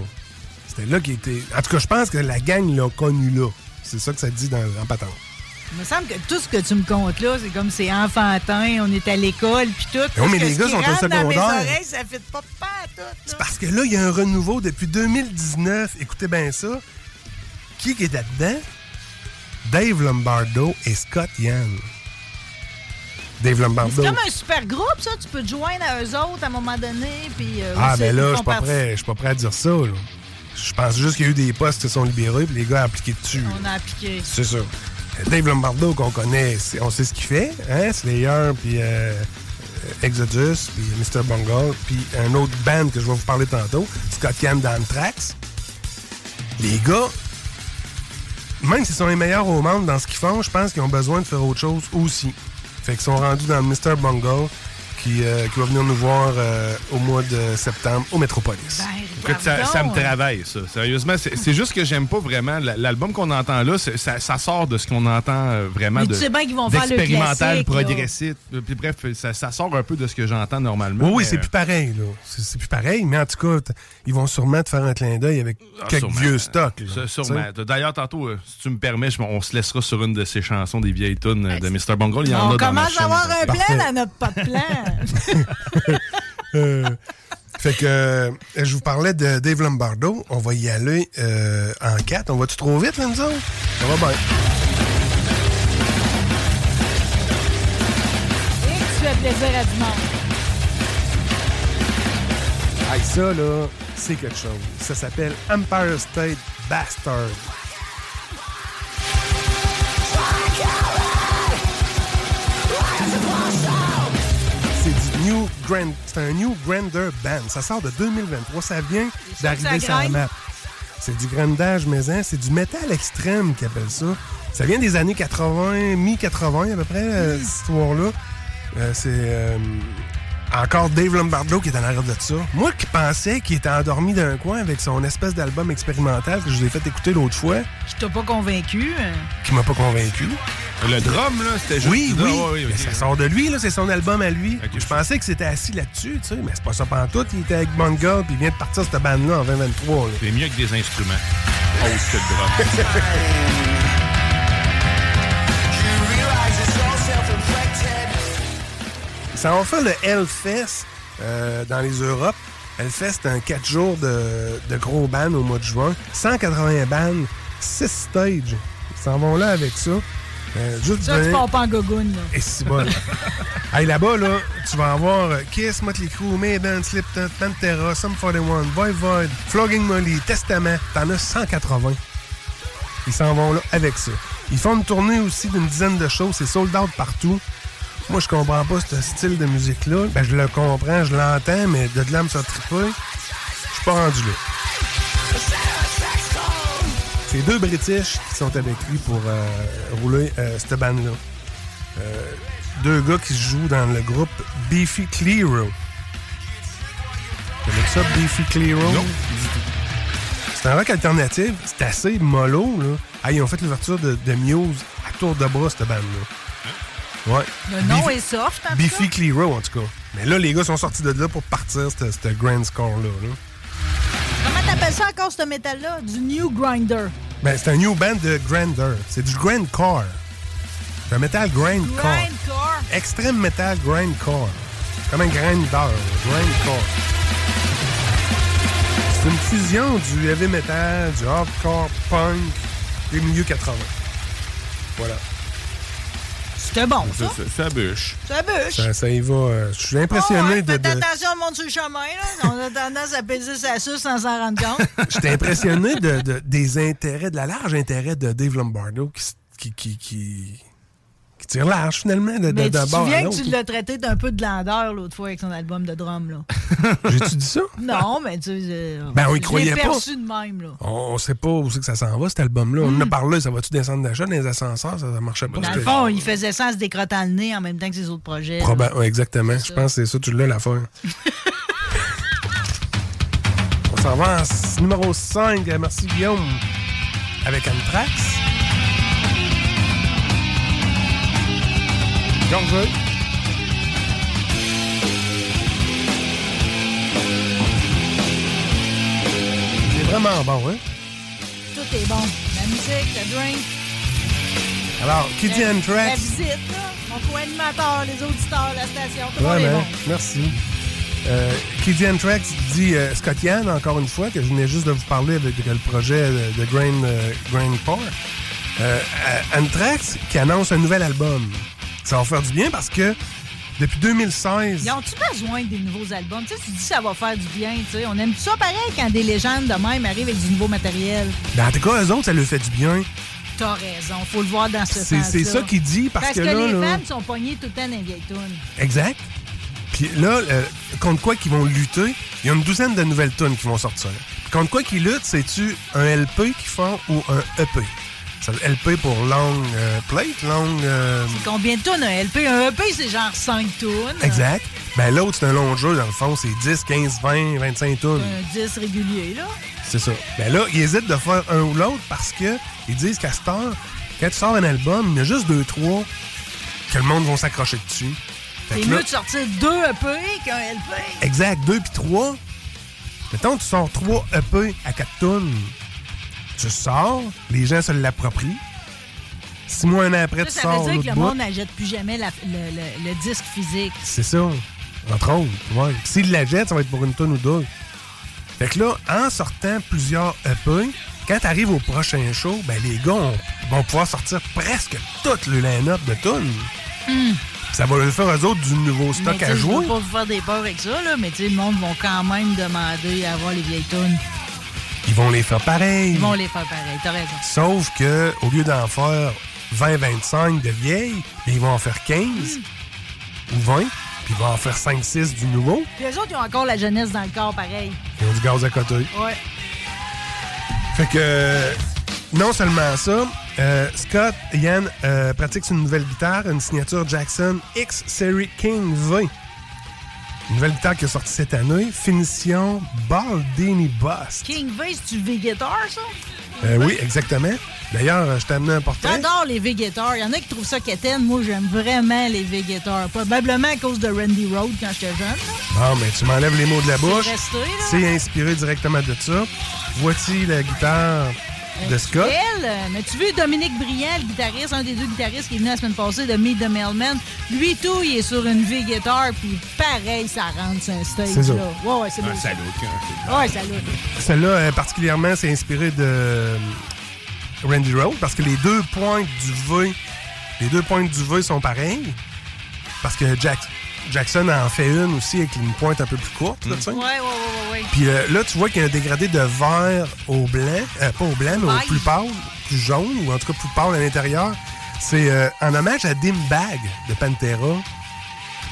S2: C'était là qu'il était. En tout cas, je pense que la gang l'a connu là. C'est ça que ça dit dans, en patente.
S1: Il me semble que tout ce que tu me comptes là, c'est comme c'est enfantin, on est à l'école, puis tout.
S2: Non, mais
S1: que
S2: les gars sont au
S1: rentre dans mes
S2: secondaire.
S1: oreilles, ça fait pas pas tout.
S2: C'est parce que là, il y a un renouveau depuis 2019. Écoutez bien ça. Qui est là-dedans? Dave Lombardo et Scott Yann. Dave
S1: C'est
S2: Lombardo.
S1: comme un super groupe, ça. Tu peux te joindre à eux autres à un moment donné. Puis, euh,
S2: Ah, ben là, je suis pas prêt. Pas prêt à dire ça. Je pense juste qu'il y a eu des postes qui se sont libérés puis les gars ont appliqué dessus.
S1: On a appliqué.
S2: C'est ça. Dave Lombardo, qu'on connaît, on sait ce qu'il fait. Hein? Slayer, puis euh, Exodus, puis Mr. Bungle, puis un autre band que je vais vous parler tantôt, Scott Yann d'Anthrax. Les gars, même s'ils sont les meilleurs au monde dans ce qu'ils font, je pense qu'ils ont besoin de faire autre chose aussi. Fait qu'ils sont rendus dans Mr. Bungle, qui, euh, qui va venir nous voir euh, au mois de septembre au Metropolis.
S1: Ben,
S3: Écoute, ça, ça me travaille, ça. Sérieusement, c'est juste que j'aime pas vraiment l'album qu'on entend là. Ça, ça sort de ce qu'on entend euh, vraiment
S1: Mais
S3: de
S1: tu sais bien qu'ils vont faire le là.
S3: progressif. Puis bref, ça, ça sort un peu de ce que j'entends normalement.
S2: Oui, oui, c'est
S3: euh,
S2: plus pareil, là. C'est plus pareil, mais en tout cas, ils vont sûrement te faire un clin d'œil avec
S3: ah,
S2: quelques
S3: sûrement.
S2: vieux stocks. là.
S3: Sûrement. D'ailleurs, tantôt, euh, si tu me permets, on se laissera sur une de ces chansons des vieilles tunes euh, de Mr. Bungle. Il y en
S1: On
S3: a dans ma
S1: commence à avoir un plan, on n'a pas de plan.
S2: Fait que euh, je vous parlais de Dave Lombardo. On va y aller euh, en quatre. On va-tu trop vite, là, nous autres? Ça va bien.
S1: Et tu fais plaisir à du monde.
S2: Hey, ça, là, c'est quelque chose. Ça s'appelle Empire State Bastard. New Grand... C'est un New Grander Band. Ça sort de 2023. Ça vient d'arriver sur la map. C'est du grandage maison. C'est du métal extrême qu'ils appellent ça. Ça vient des années 80, mi-80 à peu près, euh, cette histoire-là. Euh, c'est euh, encore Dave Lombardo qui est en arrière de ça. Moi qui pensais qu'il était endormi dans un coin avec son espèce d'album expérimental que je vous ai fait écouter l'autre fois,
S1: Je t'ai pas convaincu. hein?
S2: qui m'a pas convaincu.
S3: Le drum, là, c'était juste.
S2: Oui,
S3: Ah,
S2: oui.
S3: ouais, oui,
S2: Mais ça sort de lui, là, c'est son album à lui. Je pensais que c'était assis là-dessus, tu sais, mais c'est pas ça pantoute. Il était avec Girl, puis il vient de partir cette bande-là en 2023. là.
S3: C'est mieux que des instruments. Autre que le drum.
S2: Ça va faire le Hellfest euh, dans les Europes. Hellfest, c'est un 4 jours de, de gros bands au mois de juin. 180 bands, 6 stages. Ils s'en vont là avec ça. Euh, juste
S1: Ça, tu pars pas en gogoune.
S2: Et c'est bon. hey, là-bas, là, tu vas avoir euh, Kiss, Motley Crue, Maiden, Slipknot, Pantera, Sum 41, Voivod, Flogging Molly, Testament. T'en as 180. Ils s'en vont là avec ça. Ils font une tournée aussi d'une dizaine de shows. C'est sold out partout. Moi, je comprends pas ce style de musique-là. Ben, je le comprends, je l'entends, mais de là me faire triper, je suis pas rendu là. C'est deux British qui sont avec lui pour euh, rouler euh, cette bande-là. Euh, deux gars qui jouent dans le groupe Beefy Clearo. Vous connaissez ça, Beefy Clearo?
S3: Non.
S2: C'est un rock alternatif. C'est assez mollo, là. Ah, ils ont fait l'ouverture de, de Muse à tour de bras, cette bande-là. Ouais.
S1: Le nom
S2: Beefy-
S1: est soft, en cas.
S2: Clearo, en tout cas. Mais là, les gars sont sortis de là pour partir, ce grand score-là. là.
S1: Comment t'appelles ça encore, ce métal-là? Du New Grinder.
S2: Ben, c'est un new band de Grander. C'est du grindcore. C'est un metal grindcore.
S1: Grindcore.
S2: Extrême metal grindcore. Comme un grinder. Grindcore. C'est une fusion du heavy metal, du hardcore punk des milieux 80. Voilà.
S1: C'était bon, ça.
S3: Ça, ça, ça bûche.
S1: Ça bûche.
S2: Ça, ça y va. euh, Je suis impressionné
S1: Oh, ouais,
S2: de.
S1: Faites
S2: de-
S1: attention au monde sur le chemin, là. On a tendance à peser sa suce sans s'en rendre compte.
S2: J'étais impressionné de, de- des intérêts, de la large intérêt de Dave Lombardo qui, qui, qui, qui, qui tire large finalement de,
S1: Mais
S2: de
S1: tu
S2: bord
S1: souviens que tu l'as traité d'un peu de landeur l'autre fois avec son album de drum, là?
S2: J'ai-tu dit ça?
S1: Non, mais tu sais. euh,
S2: Ben, on y croyait pas.
S1: perçu de même, là.
S2: On, on sait pas où c'est que ça s'en va, cet album-là. On en a parlé, ça va-tu descendre d'achat dans les ascenseurs? Ça, ça marchait pas.
S1: Dans le fond, il faisait ça en se décrottant le nez en même temps que ses autres projets.
S2: ouais, exactement. Je pense que c'est ça, tu l'as l'affaire. On s'en va en s- numéro 5. Merci Guillaume. Avec Anthrax. Georges. J'ai vraiment bon, hein?
S1: Tout est bon. La musique, le drink.
S2: Alors, qui dit
S1: la- visite, là. Mon co-animateur, les auditeurs, la station. Tout le monde
S2: Ouais,
S1: est
S2: ben,
S1: bon.
S2: merci. Euh, qui dit Anthrax dit euh, Scott Yann, encore une fois, que je venais juste de vous parler avec le projet de, de Grain, euh, Grain Power. Euh, euh, Anthrax qui annonce un nouvel album. Ça va faire du bien parce que depuis 2016,
S1: Ils ont-tu besoin des nouveaux albums? Tu sais, tu dis ça va faire du bien, tu sais. On aime ça pareil quand des légendes de même arrivent avec du nouveau matériel.
S2: ben, en tout cas, eux autres, ça leur fait du bien.
S1: T'as raison, faut le voir dans ce
S2: C'est
S1: sens
S2: c'est ça qu'il dit parce,
S1: Parce
S2: que,
S1: que,
S2: là,
S1: les
S2: là-
S1: fans sont pognés tout le temps dans les vieilles tunes.
S2: Exact. Puis là, euh, contre quoi qu'ils vont lutter, il y a une douzaine de nouvelles tunes qui vont sortir. Puis contre quoi qu'ils luttent, c'est-tu un LP qu'ils font ou un EP? Ça, LP pour long euh, plate, long... euh,
S1: Combien de tunes un LP? Un EP, c'est genre 5 tunes.
S2: exact. Ben l'autre, c'est un long jeu, dans le fond, c'est 10, 15, 20, 25 tunes.
S1: Un 10 régulier, là.
S2: C'est ça. Ben là, ils hésitent de faire un ou l'autre parce que ils disent qu'à cette heure, quand tu sors un album, il y en a juste deux, trois que le monde va s'accrocher dessus.
S1: C'est mieux de sortir deux EP qu'un LP.
S2: Exact, deux puis trois. Mettons, tu sors trois EP à quatre tonnes. Tu sors, les gens se l'approprient. Six mois, un an après,
S1: Ça,
S2: tu
S1: ça
S2: sors
S1: veut dire
S2: l'autre
S1: que le
S2: bout.
S1: monde n'achète plus jamais la- le, le- le disque physique.
S2: C'est ça. Entre autres. Ouais. Puis S'ils la jettent, ça va être pour une tonne ou deux. Fait que là, en sortant plusieurs EP, quand tu arrives au prochain show, ben les gars ont- vont pouvoir sortir presque toute le line-up de tonnes. Ça va leur faire eux autres du nouveau stock à
S1: je veux
S2: jouer.
S1: pas vous faire des peurs avec ça, là, mais tu sais, le monde va quand même demander à avoir les vieilles tunes.
S2: Ils vont les faire pareil.
S1: Ils vont les faire pareil, t'as raison.
S2: Sauf que au lieu d'en faire 20-25 de vieilles, ils vont en faire 15 ou 20, puis ils vont en faire 5-6 du nouveau.
S1: Puis eux autres, ils ont encore la jeunesse dans le corps, pareil.
S2: Ils ont du gaz à côté.
S1: Ouais.
S2: Fait que, euh, non seulement ça, euh, Scott Yann euh, pratique une nouvelle guitare, une signature Jackson X Series King V. Une nouvelle guitare qui est sortie cette année, finition Baldini Bust.
S1: King V, c'est-tu V-Guitar, ça?
S2: Euh, oui, exactement. D'ailleurs, je t'ai amené un portrait.
S1: J'adore les V-Guitars. Il y en a qui trouvent ça quétaine. Moi, j'aime vraiment les V-Guitars. Probablement à cause de Randy Road quand j'étais jeune.
S2: Bon, mais tu m'enlèves les mots de la bouche. C'est inspiré directement de ça. Voici la guitare de Scott.
S1: Elle, euh, mais tu veux Dominique Briand, le guitariste, un des deux guitaristes qui est venu la semaine passée de Meet the Mailman. Lui, tout, il est sur une V-Guitar, puis pareil, ça rentre sur un stage.
S2: C'est ça.
S1: Là. Ouais, ouais, c'est beau.
S3: Ah, ça look. hein.
S1: Ouais, ça look.
S2: Celle-là, euh, particulièrement, c'est inspiré de euh, Randy Road parce que les deux pointes du V, les deux pointes du V sont pareilles. Parce que Jack- Jackson en fait une aussi avec une pointe un peu plus courte, là, tu sais.
S1: Ouais, ouais, ouais, ouais.
S2: Puis euh, là, tu vois qu'il y a un dégradé de vert au blanc, euh, pas au blanc, mais au plus pâle, plus jaune, ou en tout cas plus pâle à l'intérieur. C'est euh, en hommage à Dimbag de Pantera,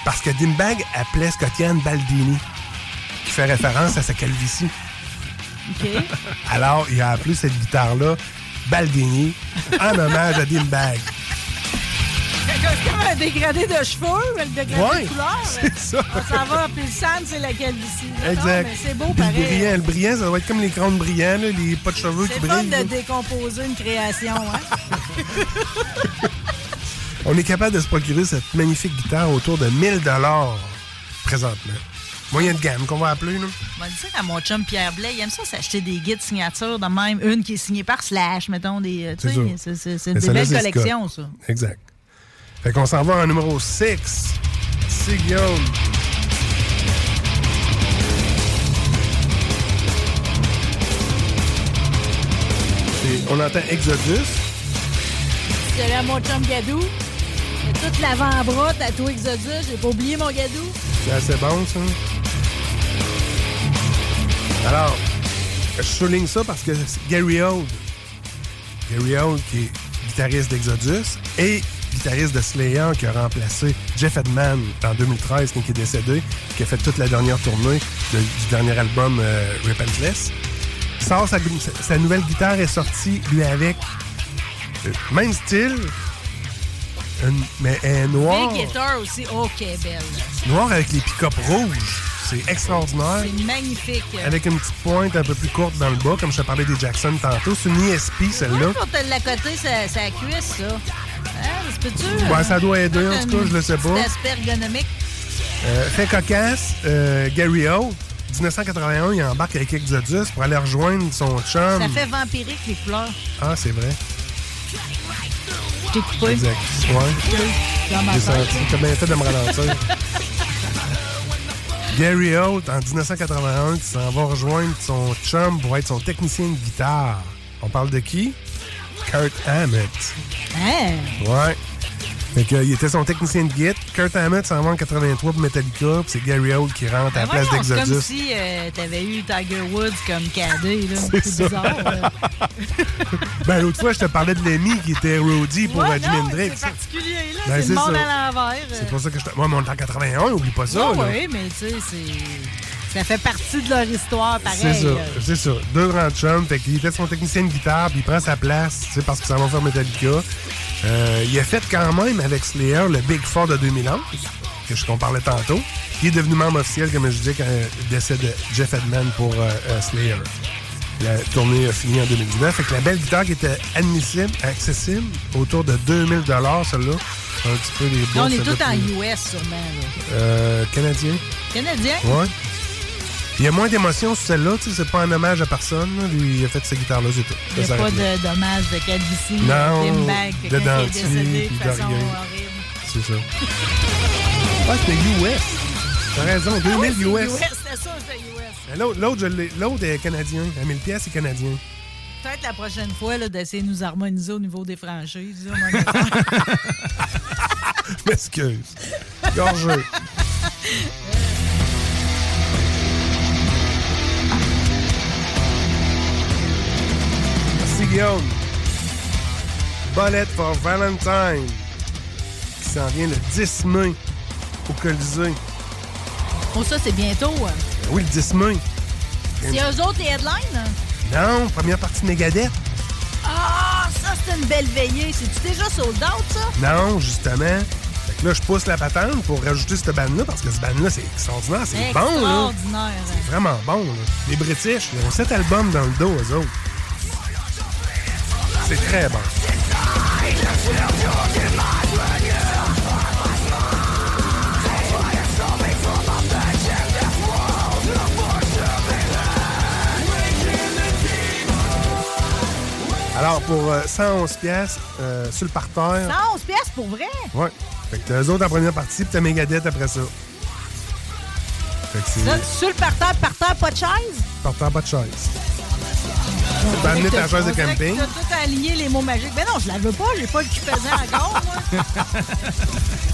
S2: parce que Dimbag appelait Scottian Baldini, qui fait référence à sa calvitie.
S1: OK.
S2: Alors, il a appelé cette guitare-là Baldini, en hommage à Dimbag.
S1: C'est comme un dégradé de cheveux, le dégradé
S2: Ouais,
S1: de couleur.
S2: c'est ça.
S1: On s'en va, puis le sand, c'est laquelle ici.
S2: Exact.
S1: mais c'est beau,
S2: Puis le
S1: pareil.
S2: brillant, le brillant, ça doit être comme les crânes brillants, là, les pas de cheveux
S1: C'est
S2: qui
S1: fun
S2: brillent.
S1: de
S2: là.
S1: décomposer une création, hein?
S2: On est capable de se procurer cette magnifique guitare autour de 1000 dollars présentement. Moyen de gamme qu'on va appeler, là.
S1: On va dire à mon chum Pierre Blais, il aime ça s'acheter des guides signatures de même. Une qui est signée par Slash, mettons. des. euh,
S2: C'est.
S1: C'est c'est- c'est
S2: c'est
S1: collections,
S2: Scott.
S1: ça.
S2: Exact. Fait qu'on s'en va en numéro 6. C'est Guillaume. C'est- On entend Exodus.
S1: Salut à mon chum Gadou. A Toute l'avant-bras, tatoué Exodus. J'ai pas oublié mon Gadou.
S2: C'est assez bon, ça. Alors, je souligne ça parce que c'est Gary Old, Gary Old qui est guitariste d'Exodus et guitariste de Slayer qui a remplacé Jeff Edman en 2013 quand il est décédé, qui a fait toute la dernière tournée de- du dernier album euh, Repentless. Sort sa, sa nouvelle guitare est sortie, lui, avec euh, même style, une- mais elle est noire.
S1: Guitar aussi. OK, belle.
S2: Noir avec les pick-up rouges. C'est extraordinaire.
S1: C'est magnifique.
S2: Avec une petite pointe un peu plus courte dans le bas, comme je te parlais des Jackson tantôt. C'est une ESP, celle-là.
S1: Pour te l'accoter, ça, ça cuisse, ça. Hein?
S2: Ouais, ça doit aider, en tout cas, je le sais pas.
S1: C'est aspect ergonomique.
S2: Euh, fait cocasse, euh, Gary O. 1981, il embarque avec Exodus pour aller rejoindre son chum.
S1: Ça fait vampirique, les couleurs.
S2: Ah, c'est vrai.
S1: Je t'ai coupé?
S2: Exact. Ouais. J'ai senti. T'as bien fait de me ralentir. Gary Holt, en 1981, qui s'en va rejoindre son chum pour être son technicien de guitare. On parle de qui? Kurt Hammett.
S1: Hein?
S2: Ouais. Fait que, il était son technicien de guitare. Kurt Hammett s'en va en 83 pour Metallica, puis c'est Gary Holt qui rentre à la
S1: Ben
S2: place
S1: voyons, c'est comme
S2: d'Exodus.
S1: si euh, t'avais eu Tiger Woods comme cadet. là.
S2: C'est
S1: bizarre. là.
S2: Ben, l'autre fois, je te parlais de Lemmy qui était Roadie pour
S1: Ouais,
S2: euh, Jimi Hendrix.
S1: C'est particulier, là.
S2: Ben,
S1: c'est le monde
S2: ça.
S1: à l'envers.
S2: C'est pour ça que je te. Moi, mais on est en 81, oublie pas ça.
S1: Oui, mais tu sais, c'est... Ça fait partie de leur histoire, pareil.
S2: C'est ça, c'est ça. Deux grands chums. Fait qu'il était son technicien de guitare, puis il prend sa place, tu sais, parce que ça va faire Metallica. Euh, il a fait quand même avec Slayer le Big Four de 2011, que je qu'on parlait tantôt. Il est devenu membre officiel, comme je disais, quand le décès de Jeff Edman pour euh, euh, Slayer. La tournée a fini en 2019. Fait que la belle guitare qui était admissible, accessible, autour de 2000 celle-là. Un petit peu bois.
S1: on est tous en US, sûrement. Là.
S2: Euh, Canadien.
S1: Canadien?
S2: Ouais. Il y a moins d'émotion sur celle-là, tu sais, c'est pas un hommage à personne. Lui, il a fait cette guitare-là, c'est tout.
S1: Il n'y
S2: Ça
S1: a pas de dommage de calvitie,
S2: Non,
S1: de
S2: de dentier,
S1: de façon horrible.
S2: C'est ça. Ah, c'était US. T'as raison, 2000
S1: Ah c'est
S2: US.
S1: US, c'était ça, c'était US.
S2: L'autre, l'autre, est canadien. À 1000 pièces, c'est canadien.
S1: Peut-être la prochaine fois là, d'essayer de nous harmoniser au niveau des franchises.
S2: Je m'excuse. Gorgeux. Guillaume. Bullet for Valentine. Qui s'en vient le 10 mai au Colisée.
S1: oh, ça, c'est bientôt. hein?
S2: Ben oui, le 10 mai.
S1: C'est eux autres les headlines? hein?
S2: Non, première partie de Megadeth.
S1: Ah, ça, c'est une belle veillée. C'est-tu déjà sold out, ça?
S2: Non, justement. Fait que là, je pousse la patente pour rajouter cette bande-là parce que cette bande-là, c'est extraordinaire. C'est bon, là.
S1: Extraordinaire.
S2: C'est vraiment bon, là. Les British, ils ont sept albums dans le dos, eux autres. C'est très bon. Alors, pour euh, 111 pièces euh, sur le parterre.
S1: 111 pièces pour vrai?
S2: Ouais. Fait que t'as eux autres en première partie, puis t'as Megadeth après ça. Fait que c'est
S1: Là, sur le parterre, parterre, pas de chaise?
S2: parterre, pas de chaise. Tu peux amener ta chaise de
S1: On
S2: camping.
S1: T'as tout aligné les mots magiques. Ben non, je la veux pas, j'ai pas le cul pesant encore, moi.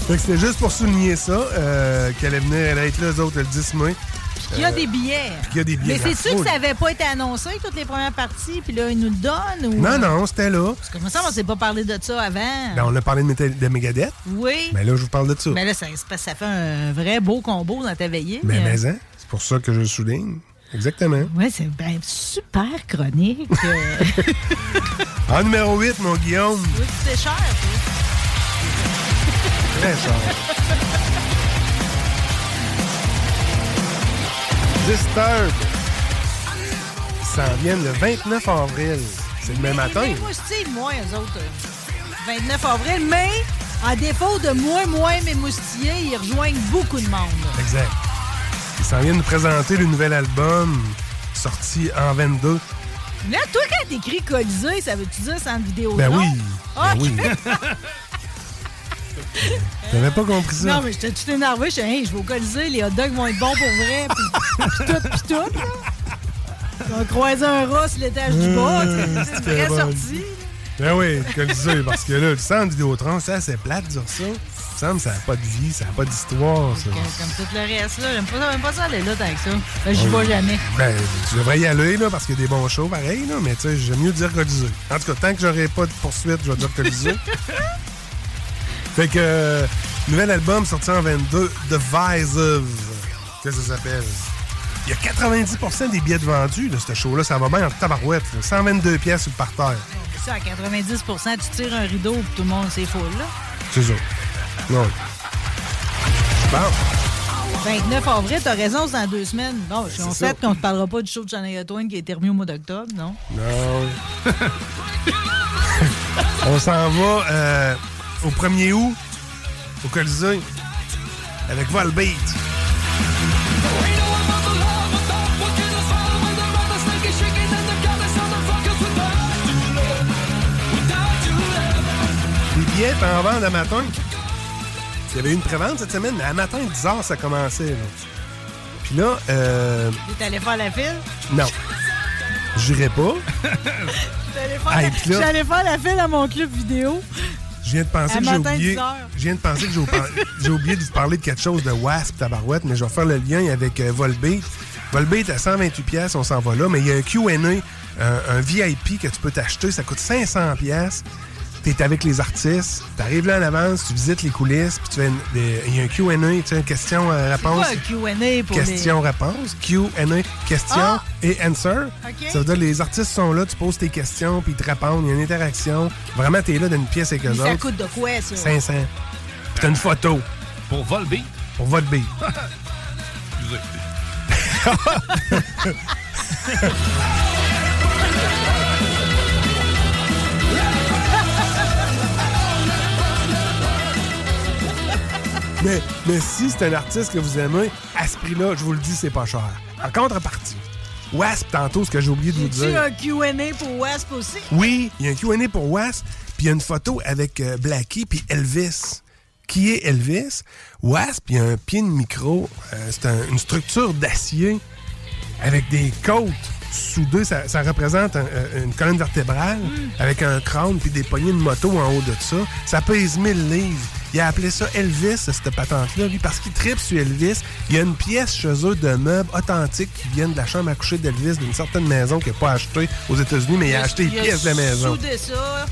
S2: Fait que c'était juste pour souligner ça, euh, qu'elle allait venir, elle allait être là, eux autres, le 10 mai.
S1: Puis il y a des billets.
S2: Puis qu'il y a des billets.
S1: Mais c'est-tu
S2: la
S1: que ça avait pas été annoncé, toutes les premières parties, puis là, ils nous le donnent? Ou...
S2: Non, non, c'était là.
S1: Parce que, me semble, on s'est pas parlé de ça avant.
S2: Ben, on a parlé de, Megadeth,
S1: Oui.
S2: mais là, je vous parle de ça.
S1: Mais là, ça, c'est ça fait un vrai beau combo dans ta veillée.
S2: Mais,
S1: Euh,
S2: mais, hein, c'est pour ça que je le souligne. Exactement.
S1: Ouais, c'est ben, super chronique. Euh,
S2: En numéro 8, mon Guillaume,
S1: oui, c'est cher, toi.
S2: très cher. Disturbed. Ils s'en viennent le 29 avril. C'est le même matin.
S1: Mais moi, je moi, eux autres. euh, 29 avril, mais à défaut de moins, moins m'émoustiller, ils rejoignent beaucoup de monde.
S2: Exact. S'en viennent nous présenter le nouvel album sorti en 22.
S1: Là, toi, quand t'écris Colisée, ça veut-tu dire sans vidéo
S2: Ben oui.
S1: Ah,
S2: Ben oui. T'avais pas compris ça?
S1: Non, mais j'étais tout énervé. Je disais, hey, je vais au Colisée, les hot dogs vont être bons pour vrai. Puis, tout, puis tout. là. On a croisé un rat sur l'étage du bas. sais, C'est une vraie
S2: bon.
S1: sortie.
S2: Ben oui, Colisée, parce que là, le centre Vidéotron, c'est assez plate de dire ça. Semble ça n'a pas de vie, ça n'a pas d'histoire, ça.
S1: Comme, tout le reste, là. J'aime pas, ça- j'aime pas ça aller là tant que ça. Ben, j'y vais jamais.
S2: Ben, tu devrais y aller, là, parce qu'il y a des bons shows, pareil, là, mais tu sais, j'aime mieux dire Colisée. En tout cas, tant que j'aurai pas de poursuite, je vais dire Colisée. fait que, euh, nouvel album sorti en 22, Divisive. Qu'est-ce que ça s'appelle? Il y a 90% des billets de vendus, là, ce show-là. Ça va bien en tabarouette. là. 122 pièces sur le parterre.
S1: Ça, à 90% tu tires un rideau puis tout le monde c'est full, là.
S2: C'est ça. Non. Bon.
S1: 29 avril, t'as raison, c'est dans deux semaines. Non, je suis en qu'on ne parlera pas du show de Shania Twain qui est terminé au mois d'octobre, non?
S2: Non. On s'en va euh, au 1er août au Colisée avec Volbeat. Les billets en vente à matin. Il y avait eu une prévente cette semaine, mais à matin, 10 h, ça commençait. Là. Puis là, euh,
S1: T'es allé faire la file?
S2: non. J'irai pas.
S1: J'allais faire,
S2: Hey,
S1: la-
S2: là-
S1: faire la file à mon club vidéo.
S2: Je viens de penser
S1: À
S2: que j'ai oublié.
S1: 10 heures.
S2: Je viens de penser que j'ai oublié- j'ai oublié de vous parler de quelque chose de Wasp Tabarouette, mais je vais faire le lien avec euh, Volbeat. Volbeat à 128 pièces, on s'en va là, mais il y a un Q&A, un, un VIP que tu peux t'acheter, ça coûte 500 pièces. T'es avec les artistes, t'arrives là en avance, tu visites les coulisses, puis tu fais il y a un Q&A, tu sais, question-réponse.
S1: Pas un Q&A pour les...
S2: Question-réponse, Q&A, question
S1: Ah!
S2: et answer. Ça veut dire que les artistes sont là, tu poses tes questions, puis ils te répondent, il y a une interaction. Vraiment, t'es là dans une pièce avec eux
S1: Mais ça
S2: autres.
S1: coûte de quoi, ça?
S2: 500. Puis t'as une photo
S3: Pour Volbeat.
S2: pour bille.
S3: Excusez.
S2: mais, mais si c'est un artiste que vous aimez, à ce prix-là, je vous le dis, c'est pas cher. En contrepartie, Wasp, tantôt, ce que j'ai oublié de vous
S1: Tu
S2: dire.
S1: un Q&A pour Wasp aussi?
S2: Oui, il y a un Q&A pour Wasp, puis il y a une photo avec euh, Blackie puis Elvis. Qui est Elvis? Wasp, il y a un pied de micro. euh, c'est un- une structure d'acier avec des côtes soudées. Ça, ça représente un- euh, une colonne vertébrale avec un crâne puis des poignées de moto en haut de ça. Ça pèse 1000 livres. Il a appelé ça Elvis, cette patente-là, lui, parce qu'il tripe sur Elvis. Il y a une pièce chez eux de meubles authentiques qui viennent de la chambre à coucher d'Elvis d'une certaine maison qu'il n'a pas achetée aux États-Unis, mais il a acheté une pièce de la maison.
S1: ça?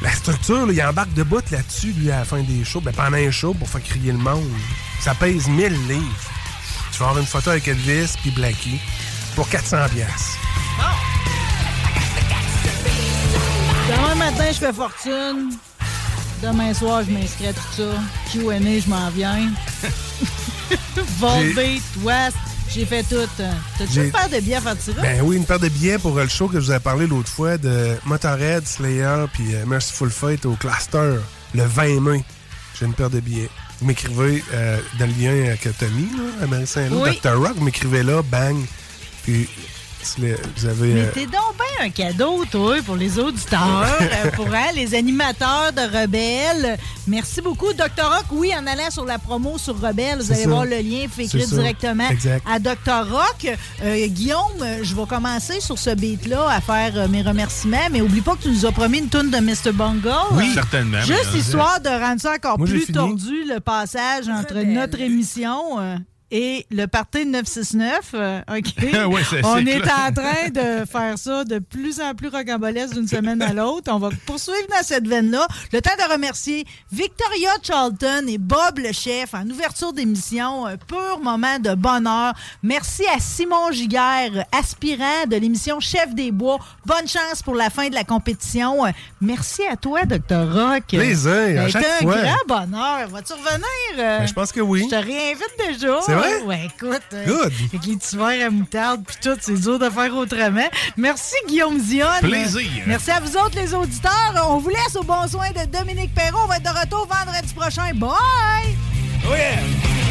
S2: La structure, là, il embarque de bout là-dessus, lui, à la fin des shows. Ben, pendant un show, pour faire crier le monde. Ça pèse 1000 livres. Tu vas avoir une photo avec Elvis puis Blackie pour 400 pièces.
S1: Demain matin, je fais fortune. Demain soir, je m'inscris à tout ça. Q&A, je m'en viens. Volbeat, West, j'ai fait tout. T'as-tu
S2: J'ai-
S1: une paire de billets à faire tirer?
S2: Ben oui, une paire de billets pour euh, le show que je vous avais parlé l'autre fois de Motorhead, Slayer puis euh, Merciful Fate au Cluster le 20 mai. J'ai une paire de billets. Vous m'écrivez euh, dans le lien que t'as mis, là, à Marie-Saint-Lô,
S1: Oui.
S2: Dr. Rock, vous m'écrivez là, bang. Puis vous avez...
S1: Mais
S2: euh,
S1: t'es donc bien un cadeau, toi, pour les auditeurs, euh, pour hein, les animateurs de Rebelle. Merci beaucoup, Dr. Rock. Oui, en allant sur la promo sur Rebelle, vous allez
S2: ça.
S1: voir le lien fait directement
S2: Exact.
S1: à Dr. Rock. Euh, Guillaume, je vais commencer sur ce beat-là à faire euh, mes remerciements, mais oublie pas que tu nous as promis une toune de Mr. Bungle.
S3: Oui, certainement.
S1: Juste histoire de rendre ça encore
S2: Moi,
S1: plus tordu, le passage entre notre émission euh, et le party de 969. euh, OK? On est en train de faire ça de plus en plus rocambolesque d'une semaine à l'autre. On va poursuivre dans cette veine-là. Le temps de remercier Victoria Charlton et Bob le chef en ouverture d'émission. Un pur moment de bonheur. Merci à Simon Giguère, aspirant de l'émission Chef des Bois. Bonne chance pour la fin de la compétition. Merci à toi, Dr. Rock.
S2: Plaisir, à chaque
S1: un
S2: fois.
S1: grand bonheur. Vas-tu revenir? euh?
S2: ben, je pense que oui.
S1: Je te réinvite déjà.
S2: Vrai?
S1: Ouais, écoute. euh,
S2: Good.
S1: Avec les petits verres à moutarde puis tout, c'est dur de faire autrement. Merci Guillaume Zion.
S3: Plaisir.
S1: Merci à vous autres les auditeurs. On vous laisse au bon soin de Dominique Perrault. On va être de retour vendredi prochain. Bye!
S2: Oh yeah!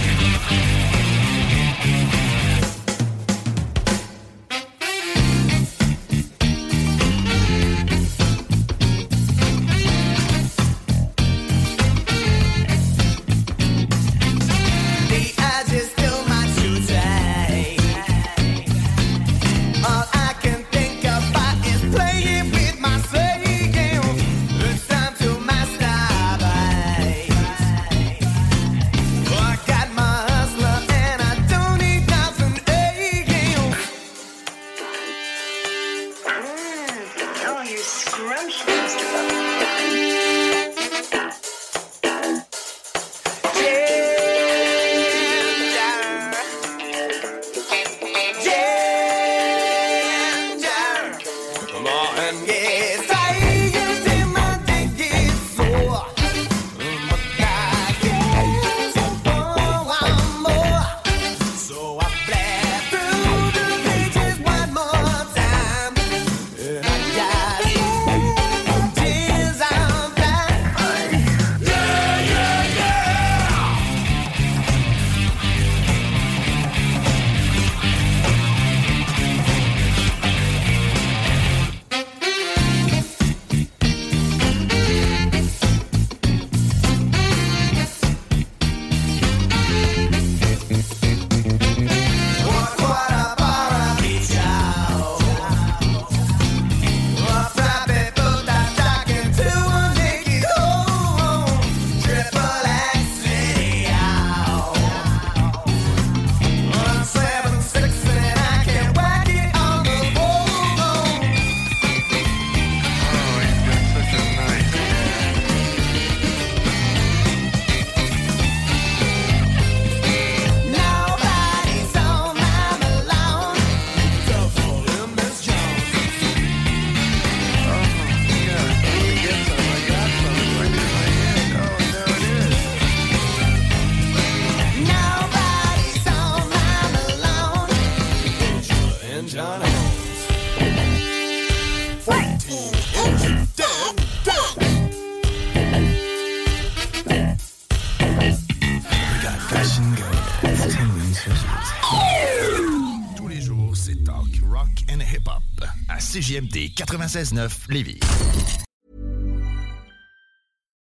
S5: 96.9 Lévis.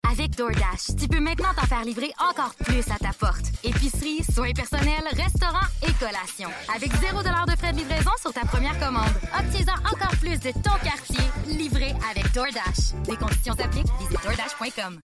S6: Avec DoorDash, tu peux maintenant t'en faire livrer encore plus à ta porte. Épicerie, soins personnels, restaurants et collations. Avec 0 de frais de livraison sur ta première commande. Obtiens-en encore plus de ton quartier livré avec DoorDash. Des conditions s'appliquent, visite DoorDash.com.